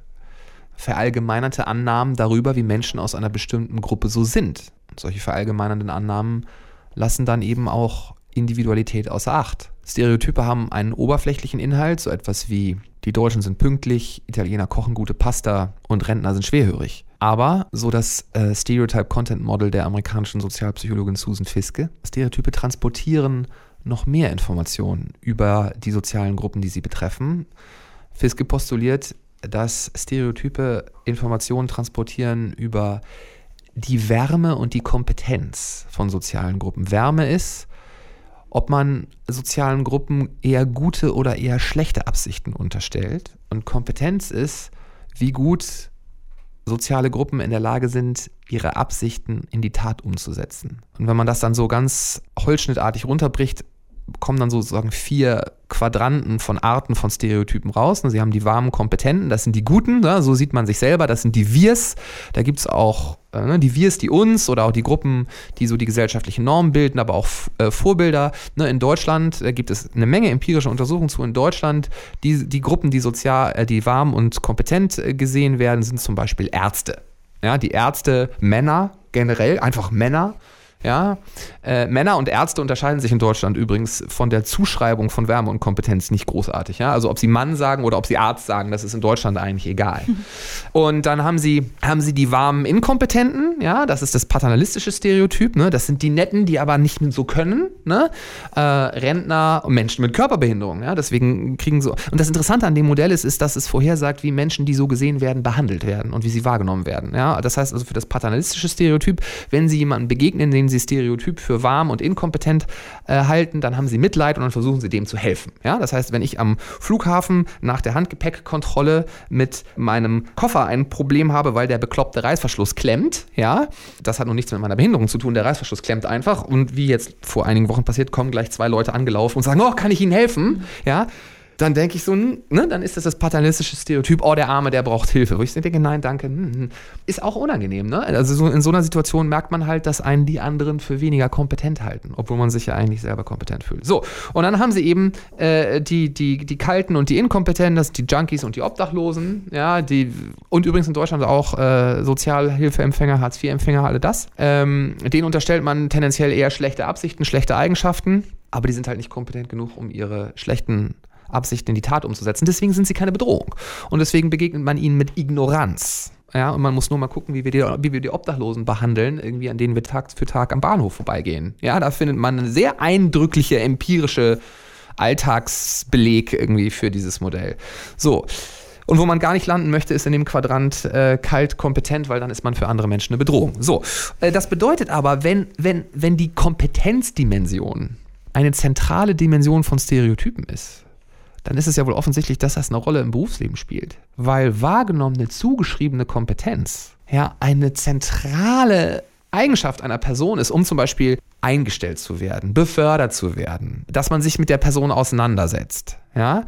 verallgemeinerte Annahmen darüber, wie Menschen aus einer bestimmten Gruppe so sind. Und solche verallgemeinernden Annahmen lassen dann eben auch Individualität außer Acht. Stereotype haben einen oberflächlichen Inhalt, so etwas wie die Deutschen sind pünktlich, Italiener kochen gute Pasta und Rentner sind schwerhörig. Aber so das äh, Stereotype Content Model der amerikanischen Sozialpsychologin Susan Fiske, Stereotype transportieren noch mehr Informationen über die sozialen Gruppen, die sie betreffen. Fiske postuliert, dass Stereotype Informationen transportieren über die Wärme und die Kompetenz von sozialen Gruppen. Wärme ist, ob man sozialen Gruppen eher gute oder eher schlechte Absichten unterstellt. Und Kompetenz ist, wie gut soziale Gruppen in der Lage sind, ihre Absichten in die Tat umzusetzen. Und wenn man das dann so ganz holzschnittartig runterbricht, kommen dann sozusagen vier Quadranten von Arten von Stereotypen raus. Sie haben die warmen Kompetenten, das sind die Guten, ne? so sieht man sich selber, das sind die Wirs. Da gibt es auch ne, die Wirs, die uns oder auch die Gruppen, die so die gesellschaftlichen Normen bilden, aber auch äh, Vorbilder. Ne? In Deutschland äh, gibt es eine Menge empirische Untersuchungen zu. In Deutschland, die, die Gruppen, die sozial, äh, die warm und kompetent äh, gesehen werden, sind zum Beispiel Ärzte. Ja, die Ärzte, Männer, generell, einfach Männer. Ja, äh, Männer und Ärzte unterscheiden sich in Deutschland übrigens von der Zuschreibung von Wärme und Kompetenz nicht großartig. Ja? Also ob sie Mann sagen oder ob sie Arzt sagen, das ist in Deutschland eigentlich egal. Und dann haben sie, haben sie die warmen Inkompetenten, ja, das ist das paternalistische Stereotyp, ne? Das sind die Netten, die aber nicht so können, ne? Äh, Rentner und Menschen mit Körperbehinderung, ja, deswegen kriegen so. Und das Interessante an dem Modell ist, ist, dass es vorhersagt, wie Menschen, die so gesehen werden, behandelt werden und wie sie wahrgenommen werden. Ja? Das heißt also für das paternalistische Stereotyp, wenn sie jemanden begegnen, den sie Stereotyp für warm und inkompetent äh, halten, dann haben sie Mitleid und dann versuchen sie dem zu helfen. Ja? Das heißt, wenn ich am Flughafen nach der Handgepäckkontrolle mit meinem Koffer ein Problem habe, weil der bekloppte Reißverschluss klemmt, ja, das hat noch nichts mit meiner Behinderung zu tun, der Reißverschluss klemmt einfach und wie jetzt vor einigen Wochen passiert, kommen gleich zwei Leute angelaufen und sagen, oh, kann ich Ihnen helfen? Ja, dann denke ich so, ne, dann ist das das paternalistische Stereotyp, oh, der Arme, der braucht Hilfe. Wo ich denke, nein, danke, hm, hm. ist auch unangenehm. Ne? Also so, in so einer Situation merkt man halt, dass einen die anderen für weniger kompetent halten, obwohl man sich ja eigentlich selber kompetent fühlt. So, und dann haben sie eben äh, die, die, die Kalten und die Inkompetenten, das sind die Junkies und die Obdachlosen, ja, die, und übrigens in Deutschland auch äh, Sozialhilfeempfänger, Hartz-IV-Empfänger, alle das. Ähm, denen unterstellt man tendenziell eher schlechte Absichten, schlechte Eigenschaften, aber die sind halt nicht kompetent genug, um ihre schlechten Absichten in die Tat umzusetzen. Deswegen sind sie keine Bedrohung. Und deswegen begegnet man ihnen mit Ignoranz. Ja, und man muss nur mal gucken, wie wir, die, wie wir die Obdachlosen behandeln, irgendwie an denen wir Tag für Tag am Bahnhof vorbeigehen. Ja, da findet man eine sehr eindrückliche empirische Alltagsbeleg irgendwie für dieses Modell. So. Und wo man gar nicht landen möchte, ist in dem Quadrant äh, kalt kompetent, weil dann ist man für andere Menschen eine Bedrohung. So, äh, das bedeutet aber, wenn, wenn, wenn die Kompetenzdimension eine zentrale Dimension von Stereotypen ist, dann ist es ja wohl offensichtlich, dass das eine Rolle im Berufsleben spielt. Weil wahrgenommene, zugeschriebene Kompetenz ja eine zentrale Eigenschaft einer Person ist, um zum Beispiel eingestellt zu werden, befördert zu werden, dass man sich mit der Person auseinandersetzt. Ja?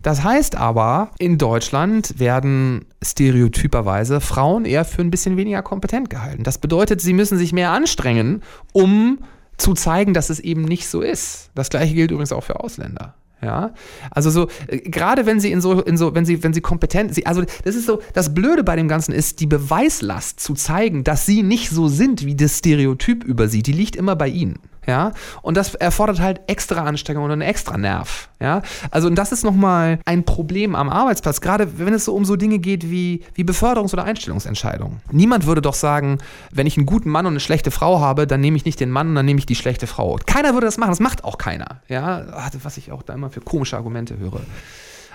Das heißt aber, in Deutschland werden stereotyperweise Frauen eher für ein bisschen weniger kompetent gehalten. Das bedeutet, sie müssen sich mehr anstrengen, um zu zeigen, dass es eben nicht so ist. Das gleiche gilt übrigens auch für Ausländer. Ja, also so, äh, gerade wenn sie in so, in so, wenn sie, wenn sie kompetent, sie, also das ist so, das Blöde bei dem Ganzen ist, die Beweislast zu zeigen, dass sie nicht so sind wie das Stereotyp über sie, die liegt immer bei ihnen. Ja, und das erfordert halt extra Anstrengung und einen extra Nerv. Ja, also und das ist nochmal ein Problem am Arbeitsplatz, gerade wenn es so um so Dinge geht wie, wie Beförderungs- oder Einstellungsentscheidungen. Niemand würde doch sagen, wenn ich einen guten Mann und eine schlechte Frau habe, dann nehme ich nicht den Mann und dann nehme ich die schlechte Frau. Keiner würde das machen, das macht auch keiner. Ja, was ich auch da immer für komische Argumente höre.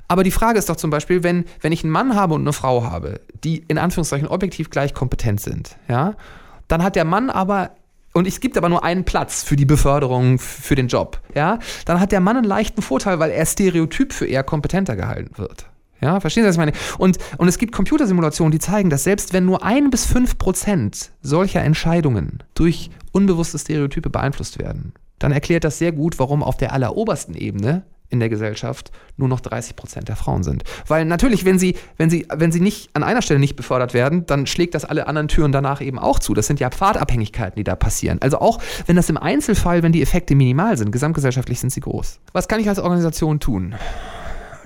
Aber die Frage ist doch zum Beispiel, wenn, wenn ich einen Mann habe und eine Frau habe, die in Anführungszeichen objektiv gleich kompetent sind, ja, dann hat der Mann aber und es gibt aber nur einen Platz für die Beförderung für den Job, ja, dann hat der Mann einen leichten Vorteil, weil er stereotyp für eher kompetenter gehalten wird. Ja, verstehen Sie, was ich meine? Und, und es gibt Computersimulationen, die zeigen, dass selbst wenn nur ein bis fünf Prozent solcher Entscheidungen durch unbewusste Stereotype beeinflusst werden, dann erklärt das sehr gut, warum auf der allerobersten Ebene in der Gesellschaft nur noch 30 Prozent der Frauen sind. Weil natürlich, wenn sie, wenn, sie, wenn sie nicht an einer Stelle nicht befördert werden, dann schlägt das alle anderen Türen danach eben auch zu. Das sind ja Pfadabhängigkeiten, die da passieren. Also auch wenn das im Einzelfall, wenn die Effekte minimal sind, gesamtgesellschaftlich sind sie groß. Was kann ich als Organisation tun?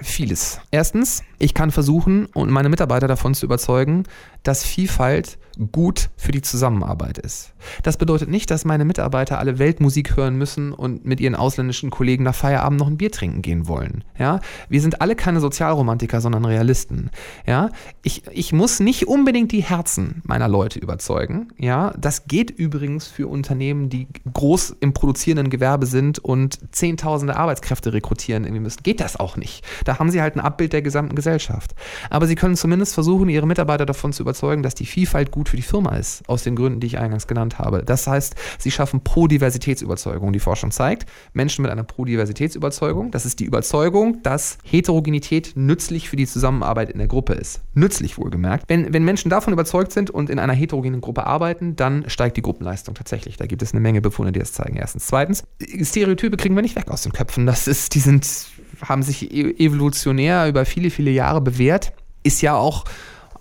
Vieles. Erstens, ich kann versuchen und meine Mitarbeiter davon zu überzeugen, dass Vielfalt gut für die Zusammenarbeit ist. Das bedeutet nicht, dass meine Mitarbeiter alle Weltmusik hören müssen und mit ihren ausländischen Kollegen nach Feierabend noch ein Bier trinken gehen wollen. Ja, wir sind alle keine Sozialromantiker, sondern Realisten. Ja, ich, ich muss nicht unbedingt die Herzen meiner Leute überzeugen. Ja, das geht übrigens für Unternehmen, die groß im produzierenden Gewerbe sind und zehntausende Arbeitskräfte rekrutieren irgendwie müssen. Geht das auch nicht. Da haben sie halt ein Abbild der gesamten Gesellschaft. Aber sie können zumindest versuchen, ihre Mitarbeiter davon zu überzeugen, dass die Vielfalt gut für die Firma ist, aus den Gründen, die ich eingangs genannt habe. Das heißt, sie schaffen Pro-Diversitätsüberzeugung. Die Forschung zeigt, Menschen mit einer Pro-Diversitätsüberzeugung, das ist die Überzeugung, dass Heterogenität nützlich für die Zusammenarbeit in der Gruppe ist. Nützlich wohlgemerkt. Wenn, wenn Menschen davon überzeugt sind und in einer heterogenen Gruppe arbeiten, dann steigt die Gruppenleistung tatsächlich. Da gibt es eine Menge Befunde, die das zeigen. Erstens. Zweitens, Stereotype kriegen wir nicht weg aus den Köpfen. Das ist, die sind, haben sich e-, evolutionär über viele, viele Jahre bewährt. Ist ja auch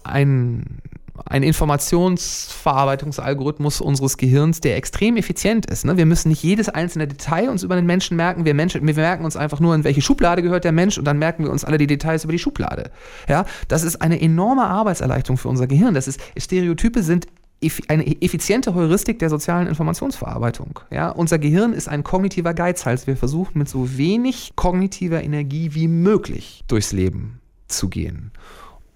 ein ein Informationsverarbeitungsalgorithmus unseres Gehirns, der extrem effizient ist. Ne? Wir müssen nicht jedes einzelne Detail uns über den Menschen merken. Wir, Menschen. wir merken uns einfach nur, in welche Schublade gehört der Mensch und dann merken wir uns alle die Details über die Schublade. Ja? Das ist eine enorme Arbeitserleichterung für unser Gehirn. Das ist, Stereotype sind eine effiziente Heuristik der sozialen Informationsverarbeitung. Ja, unser Gehirn ist ein kognitiver Geizhals. Wir versuchen mit so wenig kognitiver Energie wie möglich durchs Leben zu gehen.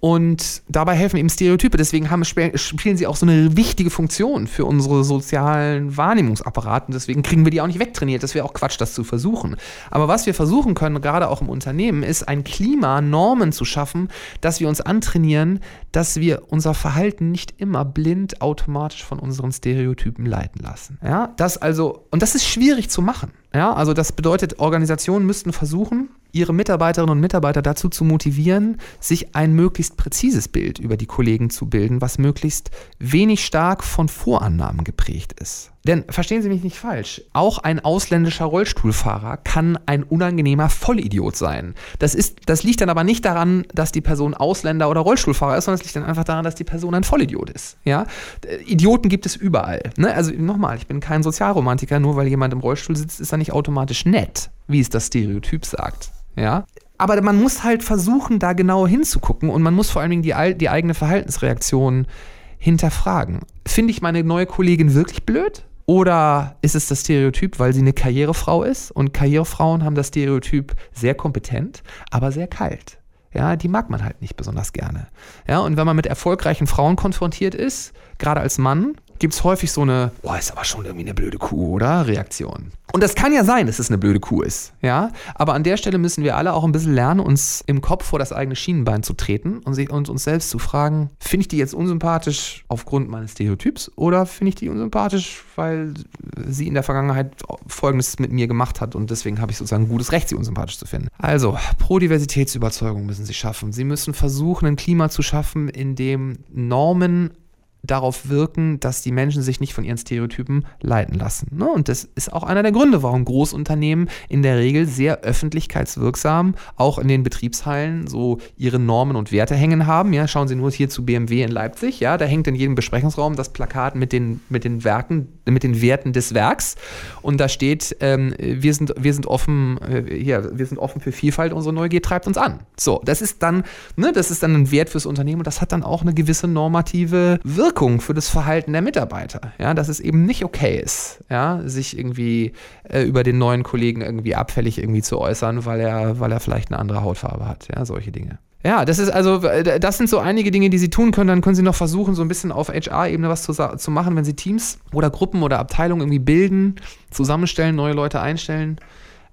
Und dabei helfen eben Stereotype. Deswegen haben, spielen sie auch so eine wichtige Funktion für unsere sozialen Wahrnehmungsapparaten. Deswegen kriegen wir die auch nicht wegtrainiert. Das wäre auch Quatsch, das zu versuchen. Aber was wir versuchen können, gerade auch im Unternehmen, ist ein Klima, Normen zu schaffen, dass wir uns antrainieren, dass wir unser Verhalten nicht immer blind automatisch von unseren Stereotypen leiten lassen. Ja, das also, und das ist schwierig zu machen. Ja, also das bedeutet, Organisationen müssten versuchen, ihre Mitarbeiterinnen und Mitarbeiter dazu zu motivieren, sich ein möglichst präzises Bild über die Kollegen zu bilden, was möglichst wenig stark von Vorannahmen geprägt ist. Denn verstehen Sie mich nicht falsch, auch ein ausländischer Rollstuhlfahrer kann ein unangenehmer Vollidiot sein. Das, ist, das liegt dann aber nicht daran, dass die Person Ausländer oder Rollstuhlfahrer ist, sondern es liegt dann einfach daran, dass die Person ein Vollidiot ist. Ja? Idioten gibt es überall. Ne? Also nochmal, ich bin kein Sozialromantiker, nur weil jemand im Rollstuhl sitzt, ist er nicht automatisch nett, wie es das Stereotyp sagt. Ja? Aber man muss halt versuchen, da genauer hinzugucken und man muss vor allen Dingen die, die eigene Verhaltensreaktion hinterfragen. Finde ich meine neue Kollegin wirklich blöd? Oder ist es das Stereotyp, weil sie eine Karrierefrau ist? Und Karrierefrauen haben das Stereotyp sehr kompetent, aber sehr kalt. Ja, die mag man halt nicht besonders gerne. Ja, und wenn man mit erfolgreichen Frauen konfrontiert ist, gerade als Mann, gibt es häufig so eine, boah, ist aber schon irgendwie eine blöde Kuh, oder? Reaktion. Und das kann ja sein, dass es eine blöde Kuh ist, ja. Aber an der Stelle müssen wir alle auch ein bisschen lernen, uns im Kopf vor das eigene Schienenbein zu treten und, sich, und uns selbst zu fragen, finde ich die jetzt unsympathisch aufgrund meines Stereotyps oder finde ich die unsympathisch, weil sie in der Vergangenheit Folgendes mit mir gemacht hat und deswegen habe ich sozusagen ein gutes Recht, sie unsympathisch zu finden. Also, Pro-Diversitätsüberzeugung müssen sie schaffen. Sie müssen versuchen, ein Klima zu schaffen, in dem Normen darauf wirken, dass die Menschen sich nicht von ihren Stereotypen leiten lassen. Ne? Und das ist auch einer der Gründe, warum Großunternehmen in der Regel sehr öffentlichkeitswirksam auch in den Betriebshallen so ihre Normen und Werte hängen haben. Ja, schauen Sie nur hier zu BMW in Leipzig. Ja, da hängt in jedem Besprechungsraum das Plakat mit den, mit den Werken, mit den Werten des Werks. Und da steht, ähm, wir, sind, wir sind offen, äh, hier, wir sind offen für Vielfalt, unsere Neugier treibt uns an. So, das ist dann, ne, das ist dann ein Wert fürs Unternehmen und das hat dann auch eine gewisse normative Wirkung. Wirkung für das Verhalten der Mitarbeiter. Ja, dass es eben nicht okay ist, ja, sich irgendwie äh, über den neuen Kollegen irgendwie abfällig irgendwie zu äußern, weil er, weil er vielleicht eine andere Hautfarbe hat. Ja, solche Dinge. Ja, das ist also, das sind so einige Dinge, die Sie tun können. Dann können Sie noch versuchen, so ein bisschen auf HR-Ebene was zu, zu machen, wenn Sie Teams oder Gruppen oder Abteilungen irgendwie bilden, zusammenstellen, neue Leute einstellen.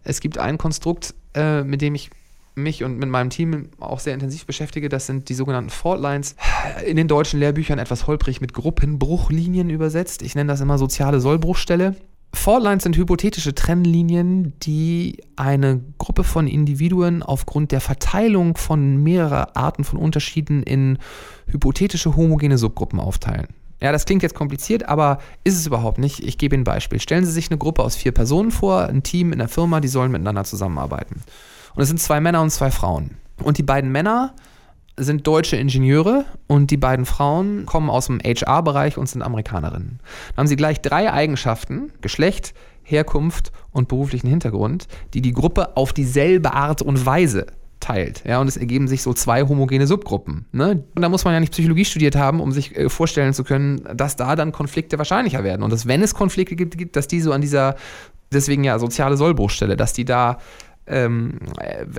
Es gibt ein Konstrukt, äh, mit dem ich mich und mit meinem Team auch sehr intensiv beschäftige, das sind die sogenannten Faultlines. In den deutschen Lehrbüchern etwas holprig mit Gruppenbruchlinien übersetzt. Ich nenne das immer soziale Sollbruchstelle. Faultlines sind hypothetische Trennlinien, die eine Gruppe von Individuen aufgrund der Verteilung von mehrerer Arten von Unterschieden in hypothetische homogene Subgruppen aufteilen. Ja, das klingt jetzt kompliziert, aber ist es überhaupt nicht. Ich gebe Ihnen ein Beispiel. Stellen Sie sich eine Gruppe aus vier Personen vor, ein Team in der Firma, die sollen miteinander zusammenarbeiten. Und es sind zwei Männer und zwei Frauen. Und die beiden Männer sind deutsche Ingenieure und die beiden Frauen kommen aus dem HR-Bereich und sind Amerikanerinnen. Dann haben sie gleich drei Eigenschaften, Geschlecht, Herkunft und beruflichen Hintergrund, die die Gruppe auf dieselbe Art und Weise teilt. Ja, und es ergeben sich so zwei homogene Subgruppen. Ne? Und da muss man ja nicht Psychologie studiert haben, um sich äh, vorstellen zu können, dass da dann Konflikte wahrscheinlicher werden. Und dass, wenn es Konflikte gibt, dass die so an dieser, deswegen ja soziale Sollbruchstelle, dass die da ähm,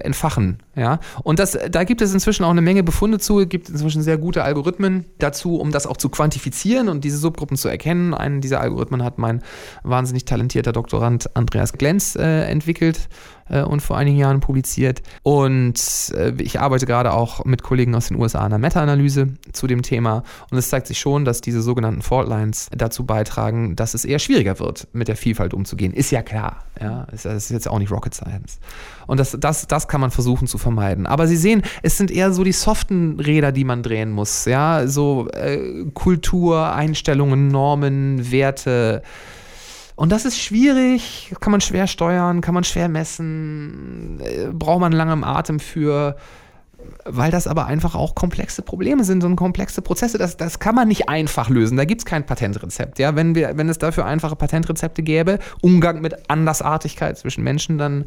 entfachen. Ja? Und das, da gibt es inzwischen auch eine Menge Befunde zu, gibt inzwischen sehr gute Algorithmen dazu, um das auch zu quantifizieren und diese Subgruppen zu erkennen. Einen dieser Algorithmen hat mein wahnsinnig talentierter Doktorand Andreas Glenz äh, entwickelt äh, und vor einigen Jahren publiziert. Und äh, ich arbeite gerade auch mit Kollegen aus den USA an einer Meta-Analyse zu dem Thema. Und es zeigt sich schon, dass diese sogenannten Faultlines dazu beitragen, dass es eher schwieriger wird, mit der Vielfalt umzugehen. Ist ja klar. Ja? Das ist jetzt auch nicht Rocket Science. Und das, das, das kann man versuchen zu vermeiden. Aber Sie sehen, es sind eher so die soften Räder, die man drehen muss. Ja, so äh, Kultur, Einstellungen, Normen, Werte. Und das ist schwierig, kann man schwer steuern, kann man schwer messen, äh, braucht man lange im Atem für, weil das aber einfach auch komplexe Probleme sind und komplexe Prozesse. Das, das kann man nicht einfach lösen. Da gibt es kein Patentrezept. Ja? Wenn, wir, wenn es dafür einfache Patentrezepte gäbe, Umgang mit Andersartigkeit zwischen Menschen, dann,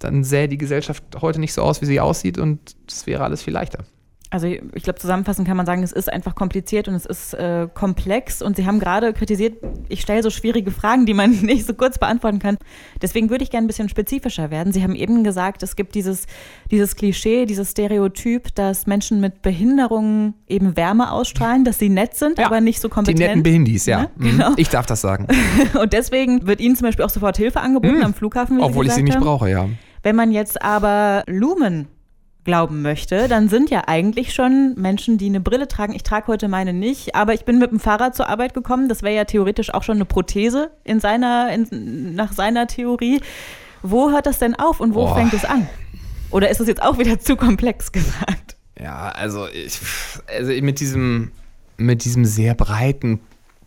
dann sähe die Gesellschaft heute nicht so aus, wie sie aussieht und es wäre alles viel leichter. Also ich glaube, zusammenfassend kann man sagen, es ist einfach kompliziert und es ist äh, komplex. Und Sie haben gerade kritisiert, ich stelle so schwierige Fragen, die man nicht so kurz beantworten kann. Deswegen würde ich gerne ein bisschen spezifischer werden. Sie haben eben gesagt, es gibt dieses, dieses Klischee, dieses Stereotyp, dass Menschen mit Behinderungen eben Wärme ausstrahlen, dass sie nett sind, ja, aber nicht so kompetent. Die netten Behindis, ja. Ne? Mhm. Genau. Ich darf das sagen. und deswegen wird Ihnen zum Beispiel auch sofort Hilfe angeboten mhm. am Flughafen. Obwohl ich sie nicht haben. brauche, ja. Wenn man jetzt aber Lumen glauben möchte, dann sind ja eigentlich schon Menschen, die eine Brille tragen. Ich trage heute meine nicht, aber ich bin mit dem Fahrrad zur Arbeit gekommen. Das wäre ja theoretisch auch schon eine Prothese in seiner, in, nach seiner Theorie. Wo hört das denn auf und wo Boah. fängt es an? Oder ist es jetzt auch wieder zu komplex gesagt? Ja, also, ich, also mit diesem mit diesem sehr breiten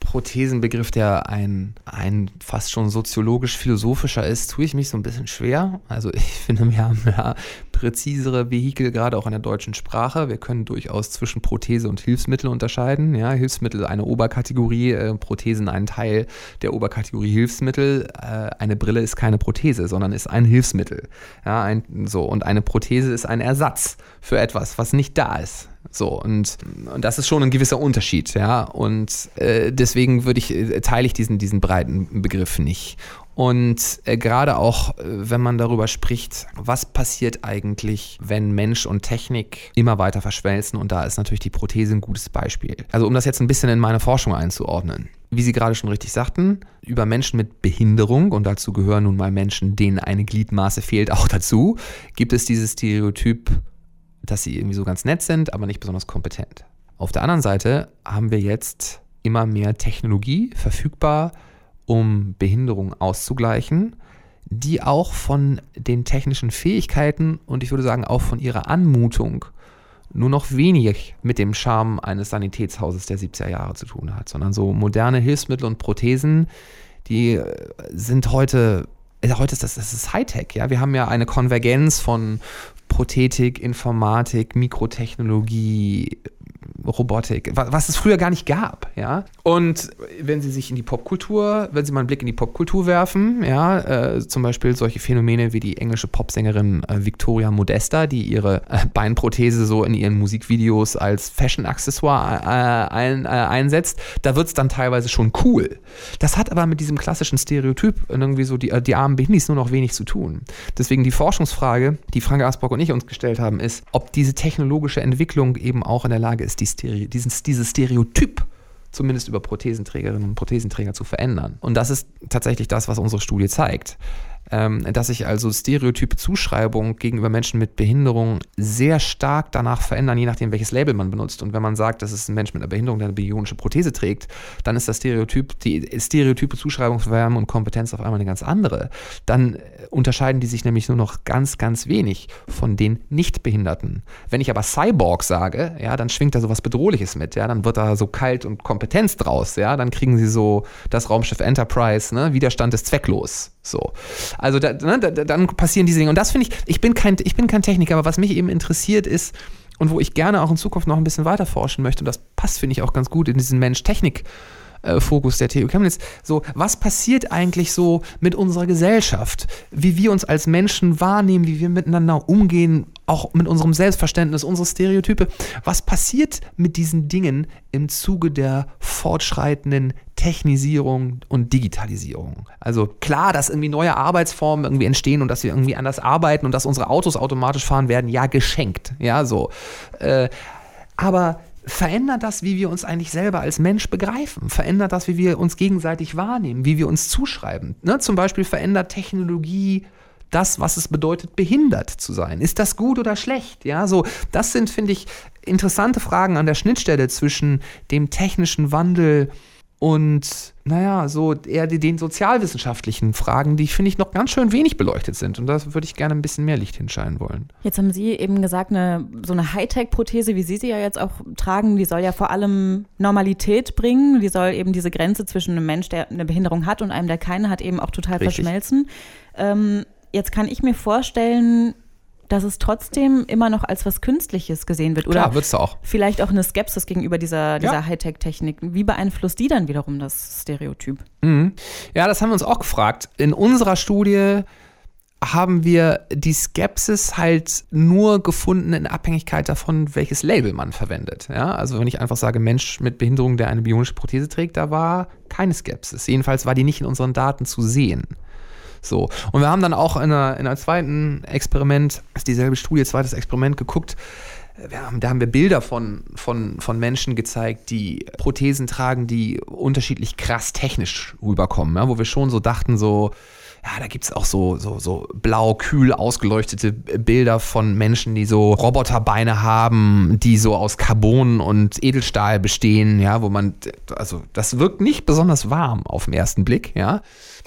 Prothesenbegriff, der ein, ein fast schon soziologisch-philosophischer ist, tue ich mich so ein bisschen schwer. Also ich finde, wir haben ja präzisere Vehikel, gerade auch in der deutschen Sprache. Wir können durchaus zwischen Prothese und Hilfsmittel unterscheiden. Ja, Hilfsmittel eine Oberkategorie, äh, Prothesen ein Teil der Oberkategorie Hilfsmittel. Äh, eine Brille ist keine Prothese, sondern ist ein Hilfsmittel. Ja, ein, so, und eine Prothese ist ein Ersatz für etwas, was nicht da ist. So, und, und das ist schon ein gewisser Unterschied, ja. Und äh, deswegen würde ich, äh, teile ich diesen, diesen breiten Begriff nicht. Und äh, gerade auch, äh, wenn man darüber spricht, was passiert eigentlich, wenn Mensch und Technik immer weiter verschmelzen? Und da ist natürlich die Prothese ein gutes Beispiel. Also um das jetzt ein bisschen in meine Forschung einzuordnen. Wie Sie gerade schon richtig sagten, über Menschen mit Behinderung, und dazu gehören nun mal Menschen, denen eine Gliedmaße fehlt, auch dazu, gibt es dieses Stereotyp dass sie irgendwie so ganz nett sind, aber nicht besonders kompetent. Auf der anderen Seite haben wir jetzt immer mehr Technologie verfügbar, um Behinderungen auszugleichen, die auch von den technischen Fähigkeiten und ich würde sagen auch von ihrer Anmutung nur noch wenig mit dem Charme eines Sanitätshauses der 70er Jahre zu tun hat, sondern so moderne Hilfsmittel und Prothesen, die sind heute heute ist das, das ist Hightech, ja. Wir haben ja eine Konvergenz von, Prothetik, Informatik, Mikrotechnologie, Robotik, was es früher gar nicht gab, ja. Und wenn Sie sich in die Popkultur, wenn Sie mal einen Blick in die Popkultur werfen, ja, äh, zum Beispiel solche Phänomene wie die englische Popsängerin äh, Victoria Modesta, die ihre äh, Beinprothese so in ihren Musikvideos als Fashion-Accessoire äh, ein, äh, einsetzt, da wird es dann teilweise schon cool. Das hat aber mit diesem klassischen Stereotyp irgendwie so die, äh, die armen Behindis nur noch wenig zu tun. Deswegen die Forschungsfrage, die Frank Asbrock und ich uns gestellt haben, ist, ob diese technologische Entwicklung eben auch in der Lage ist, die Stereo, diesen, dieses Stereotyp zumindest über Prothesenträgerinnen und Prothesenträger zu verändern. Und das ist tatsächlich das, was unsere Studie zeigt dass sich also stereotype Zuschreibungen gegenüber Menschen mit Behinderung sehr stark danach verändern, je nachdem, welches Label man benutzt. Und wenn man sagt, das ist ein Mensch mit einer Behinderung, der eine bionische Prothese trägt, dann ist das Stereotyp, die stereotype Zuschreibung von Wärme und Kompetenz auf einmal eine ganz andere. Dann äh, unterscheiden die sich nämlich nur noch ganz, ganz wenig von den Nichtbehinderten. Wenn ich aber Cyborg sage, ja, dann schwingt da so was Bedrohliches mit, ja, dann wird da so kalt und Kompetenz draus, ja, dann kriegen sie so das Raumschiff Enterprise, ne, Widerstand ist zwecklos. So. Also da, ne, da, dann passieren diese Dinge. Und das finde ich, ich bin, kein, ich bin kein Techniker, aber was mich eben interessiert ist und wo ich gerne auch in Zukunft noch ein bisschen weiter forschen möchte, und das passt, finde ich, auch ganz gut in diesen Mensch-Technik- Fokus der TU Chemnitz. So, was passiert eigentlich so mit unserer Gesellschaft? Wie wir uns als Menschen wahrnehmen, wie wir miteinander umgehen, auch mit unserem Selbstverständnis, unsere Stereotype. Was passiert mit diesen Dingen im Zuge der fortschreitenden Technisierung und Digitalisierung? Also klar, dass irgendwie neue Arbeitsformen irgendwie entstehen und dass wir irgendwie anders arbeiten und dass unsere Autos automatisch fahren werden, ja, geschenkt. Ja, so. Äh, aber verändert das, wie wir uns eigentlich selber als Mensch begreifen? Verändert das, wie wir uns gegenseitig wahrnehmen, wie wir uns zuschreiben? Ne? Zum Beispiel verändert Technologie das, was es bedeutet, behindert zu sein. Ist das gut oder schlecht? Ja, so, das sind, finde ich, interessante Fragen an der Schnittstelle zwischen dem technischen Wandel und, naja, so eher den sozialwissenschaftlichen Fragen, die, finde ich, noch ganz schön wenig beleuchtet sind. Und da würde ich gerne ein bisschen mehr Licht hinscheinen wollen. Jetzt haben Sie eben gesagt, eine, so eine Hightech-Prothese, wie Sie sie ja jetzt auch tragen, die soll ja vor allem Normalität bringen. Die soll eben diese Grenze zwischen einem Mensch, der eine Behinderung hat und einem, der keine hat, eben auch total Richtig. verschmelzen. Ähm, Jetzt kann ich mir vorstellen, dass es trotzdem immer noch als was Künstliches gesehen wird. Oder Klar, wird's auch. vielleicht auch eine Skepsis gegenüber dieser, dieser ja. Hightech-Technik. Wie beeinflusst die dann wiederum das Stereotyp? Mhm. Ja, das haben wir uns auch gefragt. In unserer Studie haben wir die Skepsis halt nur gefunden in Abhängigkeit davon, welches Label man verwendet. Ja, also wenn ich einfach sage, Mensch mit Behinderung, der eine bionische Prothese trägt, da war keine Skepsis. Jedenfalls war die nicht in unseren Daten zu sehen. So. Und wir haben dann auch in, einer, in einem zweiten Experiment, ist dieselbe Studie, zweites Experiment geguckt, haben, da haben wir Bilder von, von, von Menschen gezeigt, die Prothesen tragen, die unterschiedlich krass technisch rüberkommen, ja, wo wir schon so dachten, so, ja, da gibt es auch so, so, so blau, kühl ausgeleuchtete Bilder von Menschen, die so Roboterbeine haben, die so aus Carbon und Edelstahl bestehen, ja, wo man, also das wirkt nicht besonders warm auf den ersten Blick, ja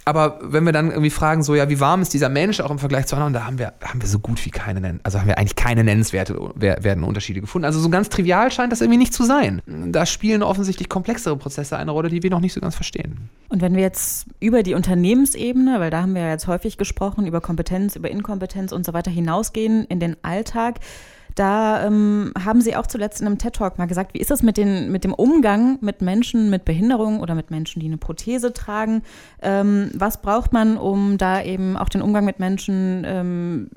aber wenn wir dann irgendwie fragen, so, ja, wie warm ist dieser Mensch auch im Vergleich zu anderen, da haben wir, haben wir so gut wie keine, also haben wir eigentlich keine nennenswerte werden Unterschiede gefunden. Also so ganz trivial scheint das irgendwie nicht zu sein. Da spielen offensichtlich komplexere Prozesse eine Rolle, die wir noch nicht so ganz verstehen. Und wenn wir jetzt über die Unternehmensebene, weil da haben wir ja jetzt häufig gesprochen, über Kompetenz, über Inkompetenz und so weiter hinausgehen in den Alltag, da ähm, haben Sie auch zuletzt in einem TED-Talk mal gesagt, wie ist das mit, mit dem Umgang mit Menschen mit Behinderung oder mit Menschen, die eine Prothese tragen? Ähm, was braucht man, um da eben auch den Umgang mit Menschen ähm,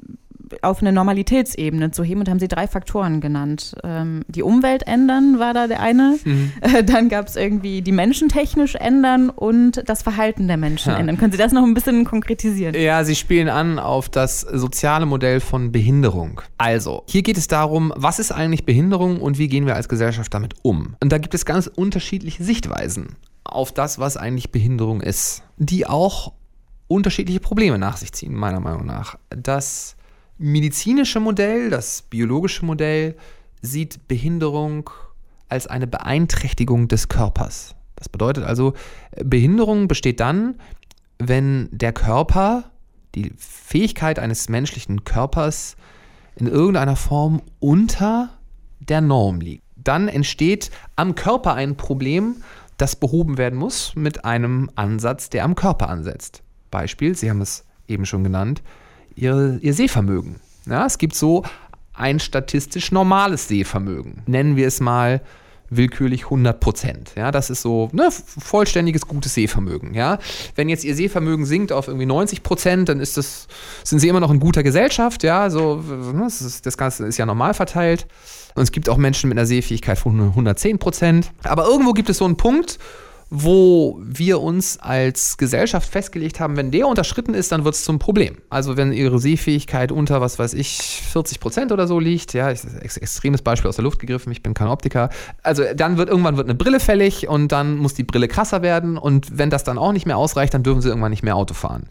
auf eine Normalitätsebene zu heben und haben sie drei Faktoren genannt. Ähm, die Umwelt ändern war da der eine. Mhm. Äh, dann gab es irgendwie die Menschen technisch ändern und das Verhalten der Menschen ja. ändern. Können Sie das noch ein bisschen konkretisieren? Ja, Sie spielen an auf das soziale Modell von Behinderung. Also, hier geht es darum, was ist eigentlich Behinderung und wie gehen wir als Gesellschaft damit um? Und da gibt es ganz unterschiedliche Sichtweisen auf das, was eigentlich Behinderung ist, die auch unterschiedliche Probleme nach sich ziehen, meiner Meinung nach. Das medizinische Modell, das biologische Modell, sieht Behinderung als eine Beeinträchtigung des Körpers. Das bedeutet also, Behinderung besteht dann, wenn der Körper, die Fähigkeit eines menschlichen Körpers in irgendeiner Form unter der Norm liegt. Dann entsteht am Körper ein Problem, das behoben werden muss mit einem Ansatz, der am Körper ansetzt. Beispiel, Sie haben es eben schon genannt, ihre, ihr Sehvermögen. Ja, es gibt so ein statistisch normales Sehvermögen. Nennen wir es mal willkürlich 100 Prozent. Ja, das ist so ne, vollständiges gutes Sehvermögen. Ja, wenn jetzt ihr Sehvermögen sinkt auf irgendwie 90 Prozent, dann ist das, sind sie immer noch in guter Gesellschaft. Ja, so ne, das, ist, das Ganze ist ja normal verteilt. Und es gibt auch Menschen mit einer Sehfähigkeit von 110 Prozent. Aber irgendwo gibt es so einen Punkt, wo wir uns als Gesellschaft festgelegt haben, wenn der unterschritten ist, dann wird es zum Problem. Also wenn ihre Sehfähigkeit unter, was weiß ich, 40 Prozent oder so liegt, ja, ex extremes Beispiel aus der Luft gegriffen, ich bin kein Optiker, also dann wird irgendwann wird eine Brille fällig und dann muss die Brille krasser werden und wenn das dann auch nicht mehr ausreicht, dann dürfen sie irgendwann nicht mehr Auto fahren.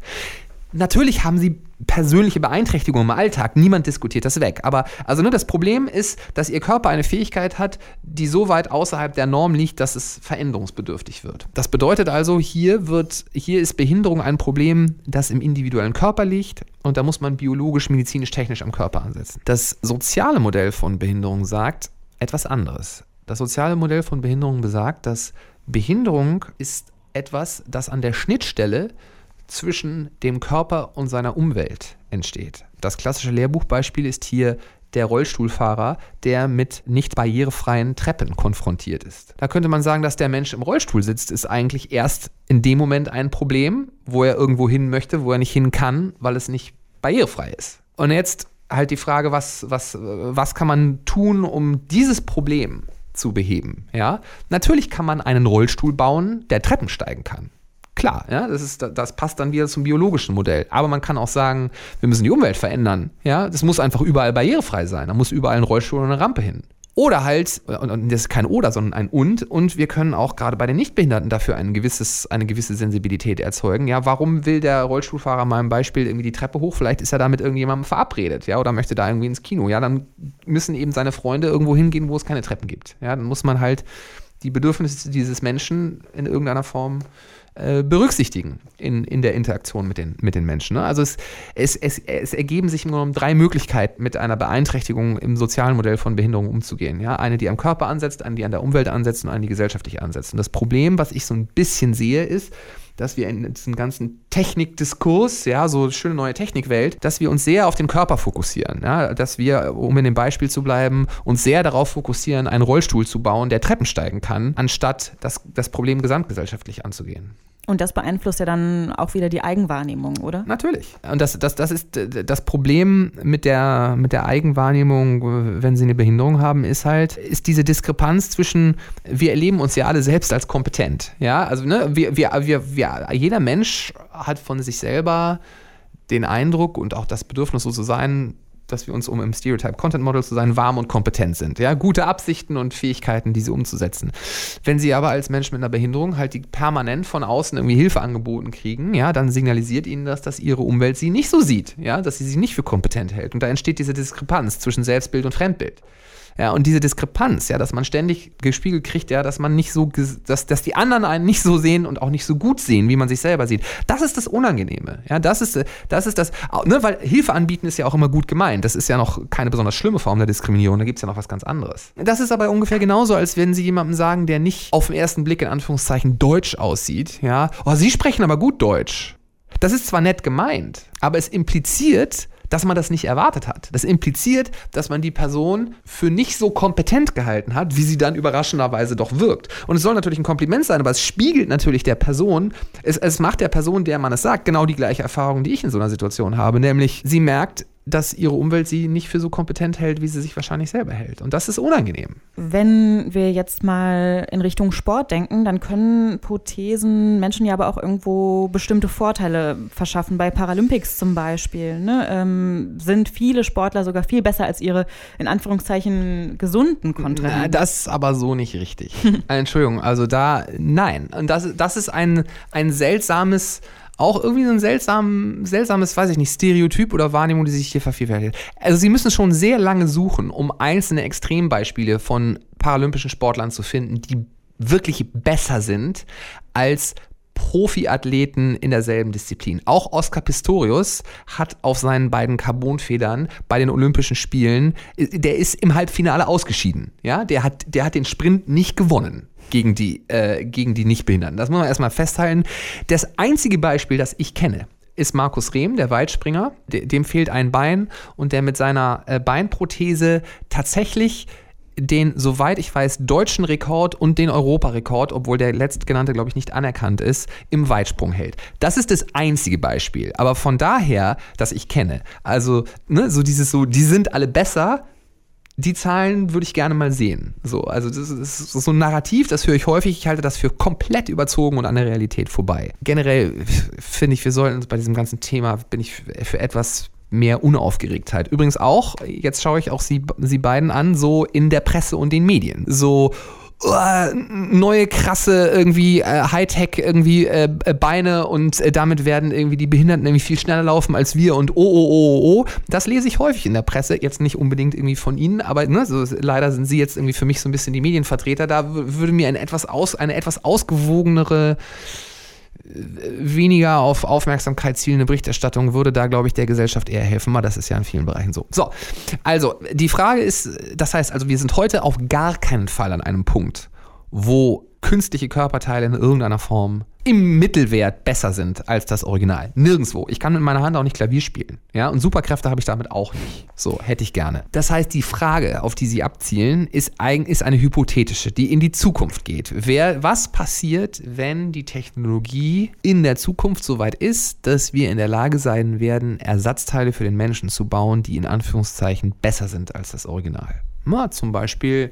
Natürlich haben sie persönliche Beeinträchtigungen im Alltag, niemand diskutiert das weg. Aber also ne, das Problem ist, dass ihr Körper eine Fähigkeit hat, die so weit außerhalb der Norm liegt, dass es veränderungsbedürftig wird. Das bedeutet also, hier wird, hier ist Behinderung ein Problem, das im individuellen Körper liegt und da muss man biologisch, medizinisch, technisch am Körper ansetzen. Das soziale Modell von Behinderung sagt etwas anderes. Das soziale Modell von Behinderung besagt, dass Behinderung ist etwas, das an der Schnittstelle zwischen dem Körper und seiner Umwelt entsteht. Das klassische Lehrbuchbeispiel ist hier der Rollstuhlfahrer, der mit nicht barrierefreien Treppen konfrontiert ist. Da könnte man sagen, dass der Mensch im Rollstuhl sitzt, ist eigentlich erst in dem Moment ein Problem, wo er irgendwo hin möchte, wo er nicht hin kann, weil es nicht barrierefrei ist. Und jetzt halt die Frage, was, was, was kann man tun, um dieses Problem zu beheben? Ja, natürlich kann man einen Rollstuhl bauen, der Treppen steigen kann. Klar, ja, das, ist, das passt dann wieder zum biologischen Modell. Aber man kann auch sagen, wir müssen die Umwelt verändern. Ja, das muss einfach überall barrierefrei sein. Da muss überall ein Rollstuhl und eine Rampe hin. Oder halt, und das ist kein Oder, sondern ein Und, und wir können auch gerade bei den Nichtbehinderten dafür ein gewisses, eine gewisse Sensibilität erzeugen. Ja, warum will der Rollstuhlfahrer im Beispiel irgendwie die Treppe hoch? Vielleicht ist er da mit irgendjemandem verabredet, ja, oder möchte da irgendwie ins Kino. Ja, dann müssen eben seine Freunde irgendwo hingehen, wo es keine Treppen gibt. Ja, dann muss man halt die Bedürfnisse dieses Menschen in irgendeiner Form äh, berücksichtigen in, in der Interaktion mit den, mit den Menschen. Ne? Also es, es, es, es ergeben sich im Grunde drei Möglichkeiten, mit einer Beeinträchtigung im sozialen Modell von Behinderung umzugehen. Ja? Eine, die am Körper ansetzt, eine, die an der Umwelt ansetzt und eine, die gesellschaftlich ansetzt. Und das Problem, was ich so ein bisschen sehe, ist, dass wir in diesem ganzen Technikdiskurs, ja, so schöne neue Technikwelt, dass wir uns sehr auf den Körper fokussieren. Ja, dass wir, um in dem Beispiel zu bleiben, uns sehr darauf fokussieren, einen Rollstuhl zu bauen, der Treppen steigen kann, anstatt das, das Problem gesamtgesellschaftlich anzugehen. Und das beeinflusst ja dann auch wieder die Eigenwahrnehmung, oder? Natürlich. Und das, das, das ist das Problem mit der, mit der Eigenwahrnehmung, wenn sie eine Behinderung haben, ist halt, ist diese Diskrepanz zwischen, wir erleben uns ja alle selbst als kompetent. Ja, also ne, wir, wir, wir, wir, jeder Mensch hat von sich selber den Eindruck und auch das Bedürfnis, so zu sein, dass wir uns, um im Stereotype Content Model zu sein, warm und kompetent sind. Ja, gute Absichten und Fähigkeiten, diese umzusetzen. Wenn sie aber als Mensch mit einer Behinderung halt die permanent von außen irgendwie Hilfe angeboten kriegen, ja, dann signalisiert ihnen das, dass ihre Umwelt sie nicht so sieht, ja, dass sie sich nicht für kompetent hält. Und da entsteht diese Diskrepanz zwischen Selbstbild und Fremdbild. Ja, und diese Diskrepanz, ja, dass man ständig gespiegelt kriegt, ja, dass man nicht so, dass, dass die anderen einen nicht so sehen und auch nicht so gut sehen, wie man sich selber sieht. Das ist das Unangenehme. Ja, das ist, das ist das, ne, weil Hilfe anbieten ist ja auch immer gut gemeint. Das ist ja noch keine besonders schlimme Form der Diskriminierung. Da gibt es ja noch was ganz anderes. Das ist aber ungefähr genauso, als wenn Sie jemandem sagen, der nicht auf den ersten Blick in Anführungszeichen deutsch aussieht, ja, oh, Sie sprechen aber gut Deutsch. Das ist zwar nett gemeint, aber es impliziert, dass man das nicht erwartet hat. Das impliziert, dass man die Person für nicht so kompetent gehalten hat, wie sie dann überraschenderweise doch wirkt. Und es soll natürlich ein Kompliment sein, aber es spiegelt natürlich der Person, es, es macht der Person, der man es sagt, genau die gleiche Erfahrung, die ich in so einer Situation habe. Nämlich, sie merkt, dass ihre Umwelt sie nicht für so kompetent hält, wie sie sich wahrscheinlich selber hält. Und das ist unangenehm. Wenn wir jetzt mal in Richtung Sport denken, dann können Prothesen Menschen ja aber auch irgendwo bestimmte Vorteile verschaffen. Bei Paralympics zum Beispiel ne, ähm, sind viele Sportler sogar viel besser als ihre in Anführungszeichen gesunden Kontrahenten. Das ist aber so nicht richtig. Entschuldigung, also da, nein. Und das, das ist ein, ein seltsames auch irgendwie so ein seltsam, seltsames, weiß ich nicht, Stereotyp oder Wahrnehmung, die sich hier vervielfältigt. Also sie müssen schon sehr lange suchen, um einzelne Extrembeispiele von paralympischen Sportlern zu finden, die wirklich besser sind als Profiathleten in derselben Disziplin. Auch Oscar Pistorius hat auf seinen beiden Carbonfedern bei den Olympischen Spielen, der ist im Halbfinale ausgeschieden. Ja, der hat, der hat den Sprint nicht gewonnen gegen die, äh, gegen die Nichtbehinderten. Das muss man erstmal festhalten. Das einzige Beispiel, das ich kenne, ist Markus Rehm, der Weitspringer. Dem fehlt ein Bein und der mit seiner äh, Beinprothese tatsächlich den, soweit ich weiß, deutschen Rekord und den Europarekord, obwohl der letztgenannte, glaube ich, nicht anerkannt ist, im Weitsprung hält. Das ist das einzige Beispiel. Aber von daher, das ich kenne, also ne, so dieses so, die sind alle besser, die Zahlen würde ich gerne mal sehen. So, also das ist so ein Narrativ, das höre ich häufig. Ich halte das für komplett überzogen und an der Realität vorbei. Generell finde ich, wir sollten uns bei diesem ganzen Thema, bin ich für etwas mehr Unaufgeregtheit. Übrigens auch, jetzt schaue ich auch Sie, Sie beiden an, so in der Presse und den Medien. So, uh, neue krasse irgendwie äh, Hightech irgendwie äh, Beine und äh, damit werden irgendwie die Behinderten irgendwie viel schneller laufen als wir und oh oh oh oh. oh. Das lese ich häufig in der Presse, jetzt nicht unbedingt irgendwie von Ihnen, aber ne, so, leider sind Sie jetzt irgendwie für mich so ein bisschen die Medienvertreter. Da würde mir eine etwas aus eine etwas ausgewogenere weniger auf Aufmerksamkeit zielende Berichterstattung würde da, glaube ich, der Gesellschaft eher helfen. Aber das ist ja in vielen Bereichen so. So, also die Frage ist, das heißt also, wir sind heute auf gar keinen Fall an einem Punkt, wo künstliche Körperteile in irgendeiner Form im Mittelwert besser sind als das Original. Nirgendwo. Ich kann mit meiner Hand auch nicht Klavier spielen. Ja, und Superkräfte habe ich damit auch nicht. So, hätte ich gerne. Das heißt, die Frage, auf die Sie abzielen, ist, ist eine hypothetische, die in die Zukunft geht. Wer, was passiert, wenn die Technologie in der Zukunft so weit ist, dass wir in der Lage sein werden, Ersatzteile für den Menschen zu bauen, die in Anführungszeichen besser sind als das Original? Na, zum Beispiel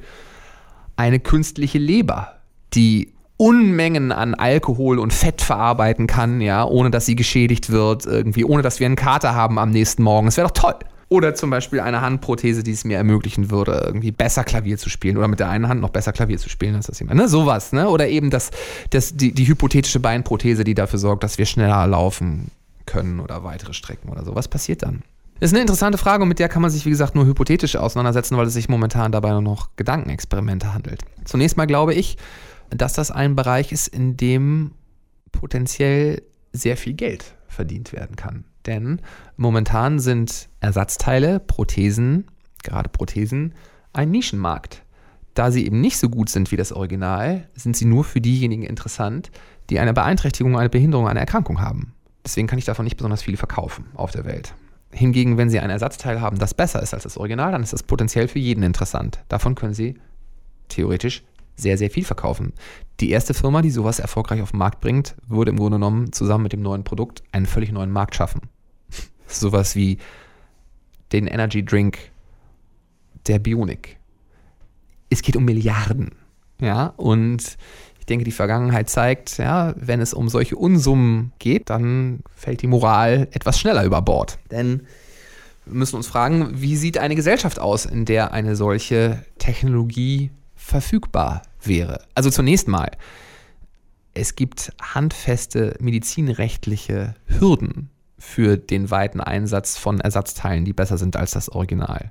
eine künstliche Leber, die Unmengen an Alkohol und Fett verarbeiten kann, ja, ohne dass sie geschädigt wird, irgendwie, ohne dass wir einen Kater haben am nächsten Morgen. Das wäre doch toll. Oder zum Beispiel eine Handprothese, die es mir ermöglichen würde, irgendwie besser Klavier zu spielen oder mit der einen Hand noch besser Klavier zu spielen als das jemand. Ne? Sowas, ne? Oder eben das, das, die, die hypothetische Beinprothese, die dafür sorgt, dass wir schneller laufen können oder weitere Strecken oder so. Was passiert dann? Ist eine interessante Frage und mit der kann man sich, wie gesagt, nur hypothetisch auseinandersetzen, weil es sich momentan dabei nur noch Gedankenexperimente handelt. Zunächst mal glaube ich, dass das ein Bereich ist, in dem potenziell sehr viel Geld verdient werden kann. Denn momentan sind Ersatzteile, Prothesen, gerade Prothesen, ein Nischenmarkt. Da sie eben nicht so gut sind wie das Original, sind sie nur für diejenigen interessant, die eine Beeinträchtigung, eine Behinderung, eine Erkrankung haben. Deswegen kann ich davon nicht besonders viele verkaufen auf der Welt. Hingegen, wenn Sie ein Ersatzteil haben, das besser ist als das Original, dann ist das potenziell für jeden interessant. Davon können Sie theoretisch sehr, sehr viel verkaufen. Die erste Firma, die sowas erfolgreich auf den Markt bringt, würde im Grunde genommen zusammen mit dem neuen Produkt einen völlig neuen Markt schaffen. sowas wie den Energy Drink der Bionik. Es geht um Milliarden. Ja, und ich denke, die Vergangenheit zeigt, ja, wenn es um solche Unsummen geht, dann fällt die Moral etwas schneller über Bord. Denn wir müssen uns fragen, wie sieht eine Gesellschaft aus, in der eine solche Technologie verfügbar wäre? Also zunächst mal, es gibt handfeste medizinrechtliche Hürden für den weiten Einsatz von Ersatzteilen, die besser sind als das Original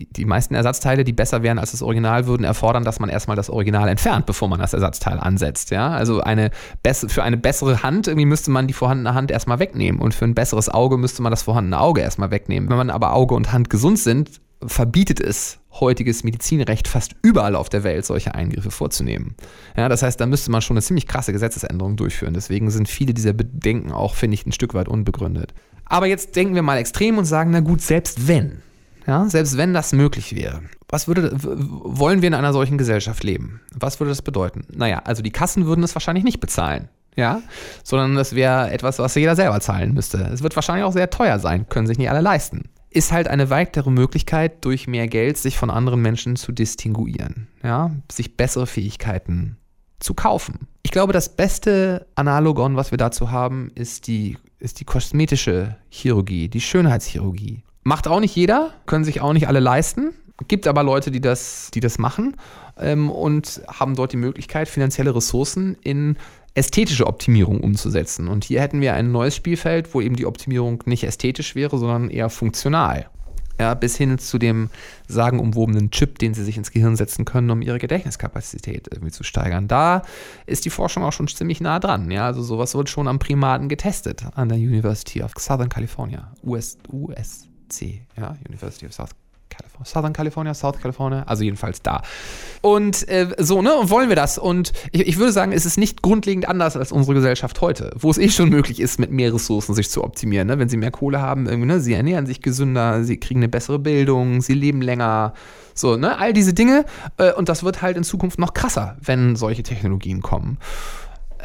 die, die meisten Ersatzteile, die besser wären als das Original, würden erfordern, dass man erstmal das Original entfernt, bevor man das Ersatzteil ansetzt. Ja? Also eine für eine bessere Hand irgendwie müsste man die vorhandene Hand erstmal wegnehmen und für ein besseres Auge müsste man das vorhandene Auge erstmal wegnehmen. Wenn man aber Auge und Hand gesund sind, verbietet es heutiges Medizinrecht fast überall auf der Welt, solche Eingriffe vorzunehmen. Ja, das heißt, da müsste man schon eine ziemlich krasse Gesetzesänderung durchführen. Deswegen sind viele dieser Bedenken auch, finde ich, ein Stück weit unbegründet. Aber jetzt denken wir mal extrem und sagen, na gut, selbst wenn, ja, selbst wenn das möglich wäre. Was würde, wollen wir in einer solchen Gesellschaft leben? Was würde das bedeuten? Naja, also die Kassen würden es wahrscheinlich nicht bezahlen. Ja, sondern das wäre etwas, was jeder selber zahlen müsste. Es wird wahrscheinlich auch sehr teuer sein, können sich nicht alle leisten. Ist halt eine weitere Möglichkeit, durch mehr Geld sich von anderen Menschen zu distinguieren. Ja, sich bessere Fähigkeiten zu kaufen. Ich glaube, das beste Analogon, was wir dazu haben, ist die, ist die kosmetische Chirurgie, die Schönheitschirurgie. Macht auch nicht jeder, können sich auch nicht alle leisten. Gibt aber Leute, die das, die das machen ähm, und haben dort die Möglichkeit, finanzielle Ressourcen in ästhetische Optimierung umzusetzen. Und hier hätten wir ein neues Spielfeld, wo eben die Optimierung nicht ästhetisch wäre, sondern eher funktional. Ja, bis hin zu dem sagenumwobenen Chip, den sie sich ins Gehirn setzen können, um ihre Gedächtniskapazität irgendwie zu steigern. Da ist die Forschung auch schon ziemlich nah dran. Ja, also sowas wird schon am Primaten getestet an der University of Southern California, US, US. USC, ja, University of South California, Southern California, South California, also jedenfalls da. Und äh, so, ne, und wollen wir das? Und ich, ich, würde sagen, es ist nicht grundlegend anders als unsere Gesellschaft heute, wo es eh schon möglich ist, mit mehr Ressourcen sich zu optimieren. Ne? Wenn sie mehr Kohle haben, irgendwie, ne? sie ernähren sich gesünder, sie kriegen eine bessere Bildung, sie leben länger. So, ne, all diese Dinge. Äh, und das wird halt in Zukunft noch krasser, wenn solche Technologien kommen.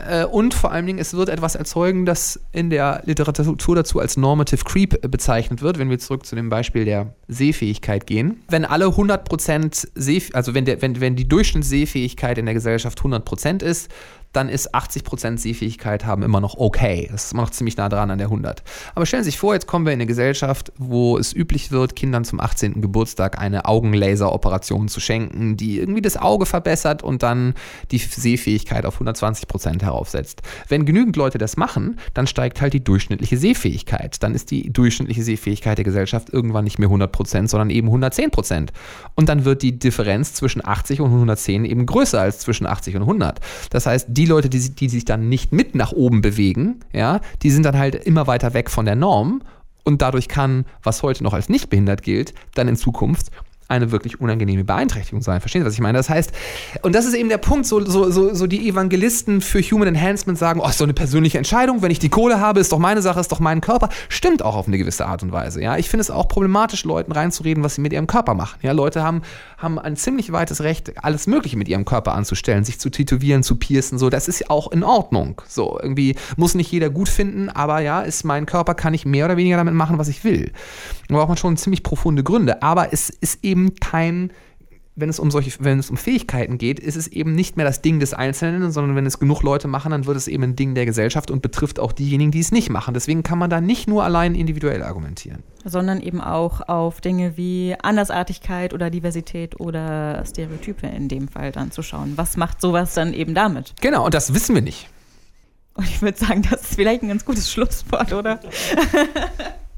Äh, und vor allen Dingen, es wird etwas erzeugen, das in der Literatur dazu als Normative Creep bezeichnet wird, wenn wir zurück zu dem Beispiel der Sehfähigkeit gehen. Wenn alle 100% Seh, also wenn, der, wenn, wenn die Durchschnittssehfähigkeit in der Gesellschaft 100% ist, dann ist 80% Sehfähigkeit haben immer noch okay. Das ist immer noch ziemlich nah dran an der 100. Aber stellen Sie sich vor, jetzt kommen wir in eine Gesellschaft, wo es üblich wird, Kindern zum 18. Geburtstag eine Augenlaseroperation zu schenken, die irgendwie das Auge verbessert und dann die Sehfähigkeit auf 120% heraufsetzt. Wenn genügend Leute das machen, dann steigt halt die durchschnittliche Sehfähigkeit. Dann ist die durchschnittliche Sehfähigkeit der Gesellschaft irgendwann nicht mehr 100%, sondern eben 110%. Und dann wird die Differenz zwischen 80 und 110 eben größer als zwischen 80 und 100. Das heißt, die die Leute, die, die sich dann nicht mit nach oben bewegen, ja, die sind dann halt immer weiter weg von der Norm. Und dadurch kann, was heute noch als nicht behindert gilt, dann in Zukunft eine wirklich unangenehme Beeinträchtigung sein. Verstehen Sie, was ich meine? Das heißt, und das ist eben der Punkt, so, so, so, so die Evangelisten für Human Enhancement sagen, oh, ist doch eine persönliche Entscheidung, wenn ich die Kohle habe, ist doch meine Sache, ist doch mein Körper. Stimmt auch auf eine gewisse Art und Weise. Ja, ich finde es auch problematisch, Leuten reinzureden, was sie mit ihrem Körper machen. Ja, Leute haben, haben ein ziemlich weites Recht, alles Mögliche mit ihrem Körper anzustellen, sich zu tätowieren, zu piercen, so, das ist auch in Ordnung. So, irgendwie muss nicht jeder gut finden, aber ja, ist mein Körper, kann ich mehr oder weniger damit machen, was ich will. Da braucht man schon ziemlich profunde Gründe, aber es ist eben kein wenn es um solche, wenn es um Fähigkeiten geht, ist es eben nicht mehr das Ding des Einzelnen, sondern wenn es genug Leute machen, dann wird es eben ein Ding der Gesellschaft und betrifft auch diejenigen, die es nicht machen. Deswegen kann man da nicht nur allein individuell argumentieren. Sondern eben auch auf Dinge wie Andersartigkeit oder Diversität oder Stereotype in dem Fall dann zu schauen. Was macht sowas dann eben damit? Genau, und das wissen wir nicht. Und ich würde sagen, das ist vielleicht ein ganz gutes Schlusswort, oder?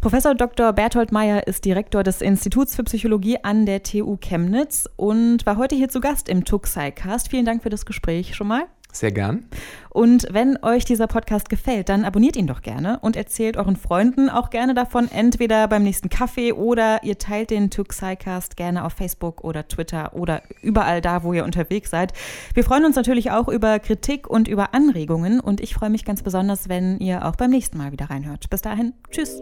Professor Dr. Berthold Meyer ist Direktor des Instituts für Psychologie an der TU Chemnitz und war heute hier zu Gast im Tuxi-Cast. Vielen Dank für das Gespräch schon mal. Sehr gern. Und wenn euch dieser Podcast gefällt, dann abonniert ihn doch gerne und erzählt euren Freunden auch gerne davon, entweder beim nächsten Kaffee oder ihr teilt den Tuxicast gerne auf Facebook oder Twitter oder überall da, wo ihr unterwegs seid. Wir freuen uns natürlich auch über Kritik und über Anregungen und ich freue mich ganz besonders, wenn ihr auch beim nächsten Mal wieder reinhört. Bis dahin, tschüss.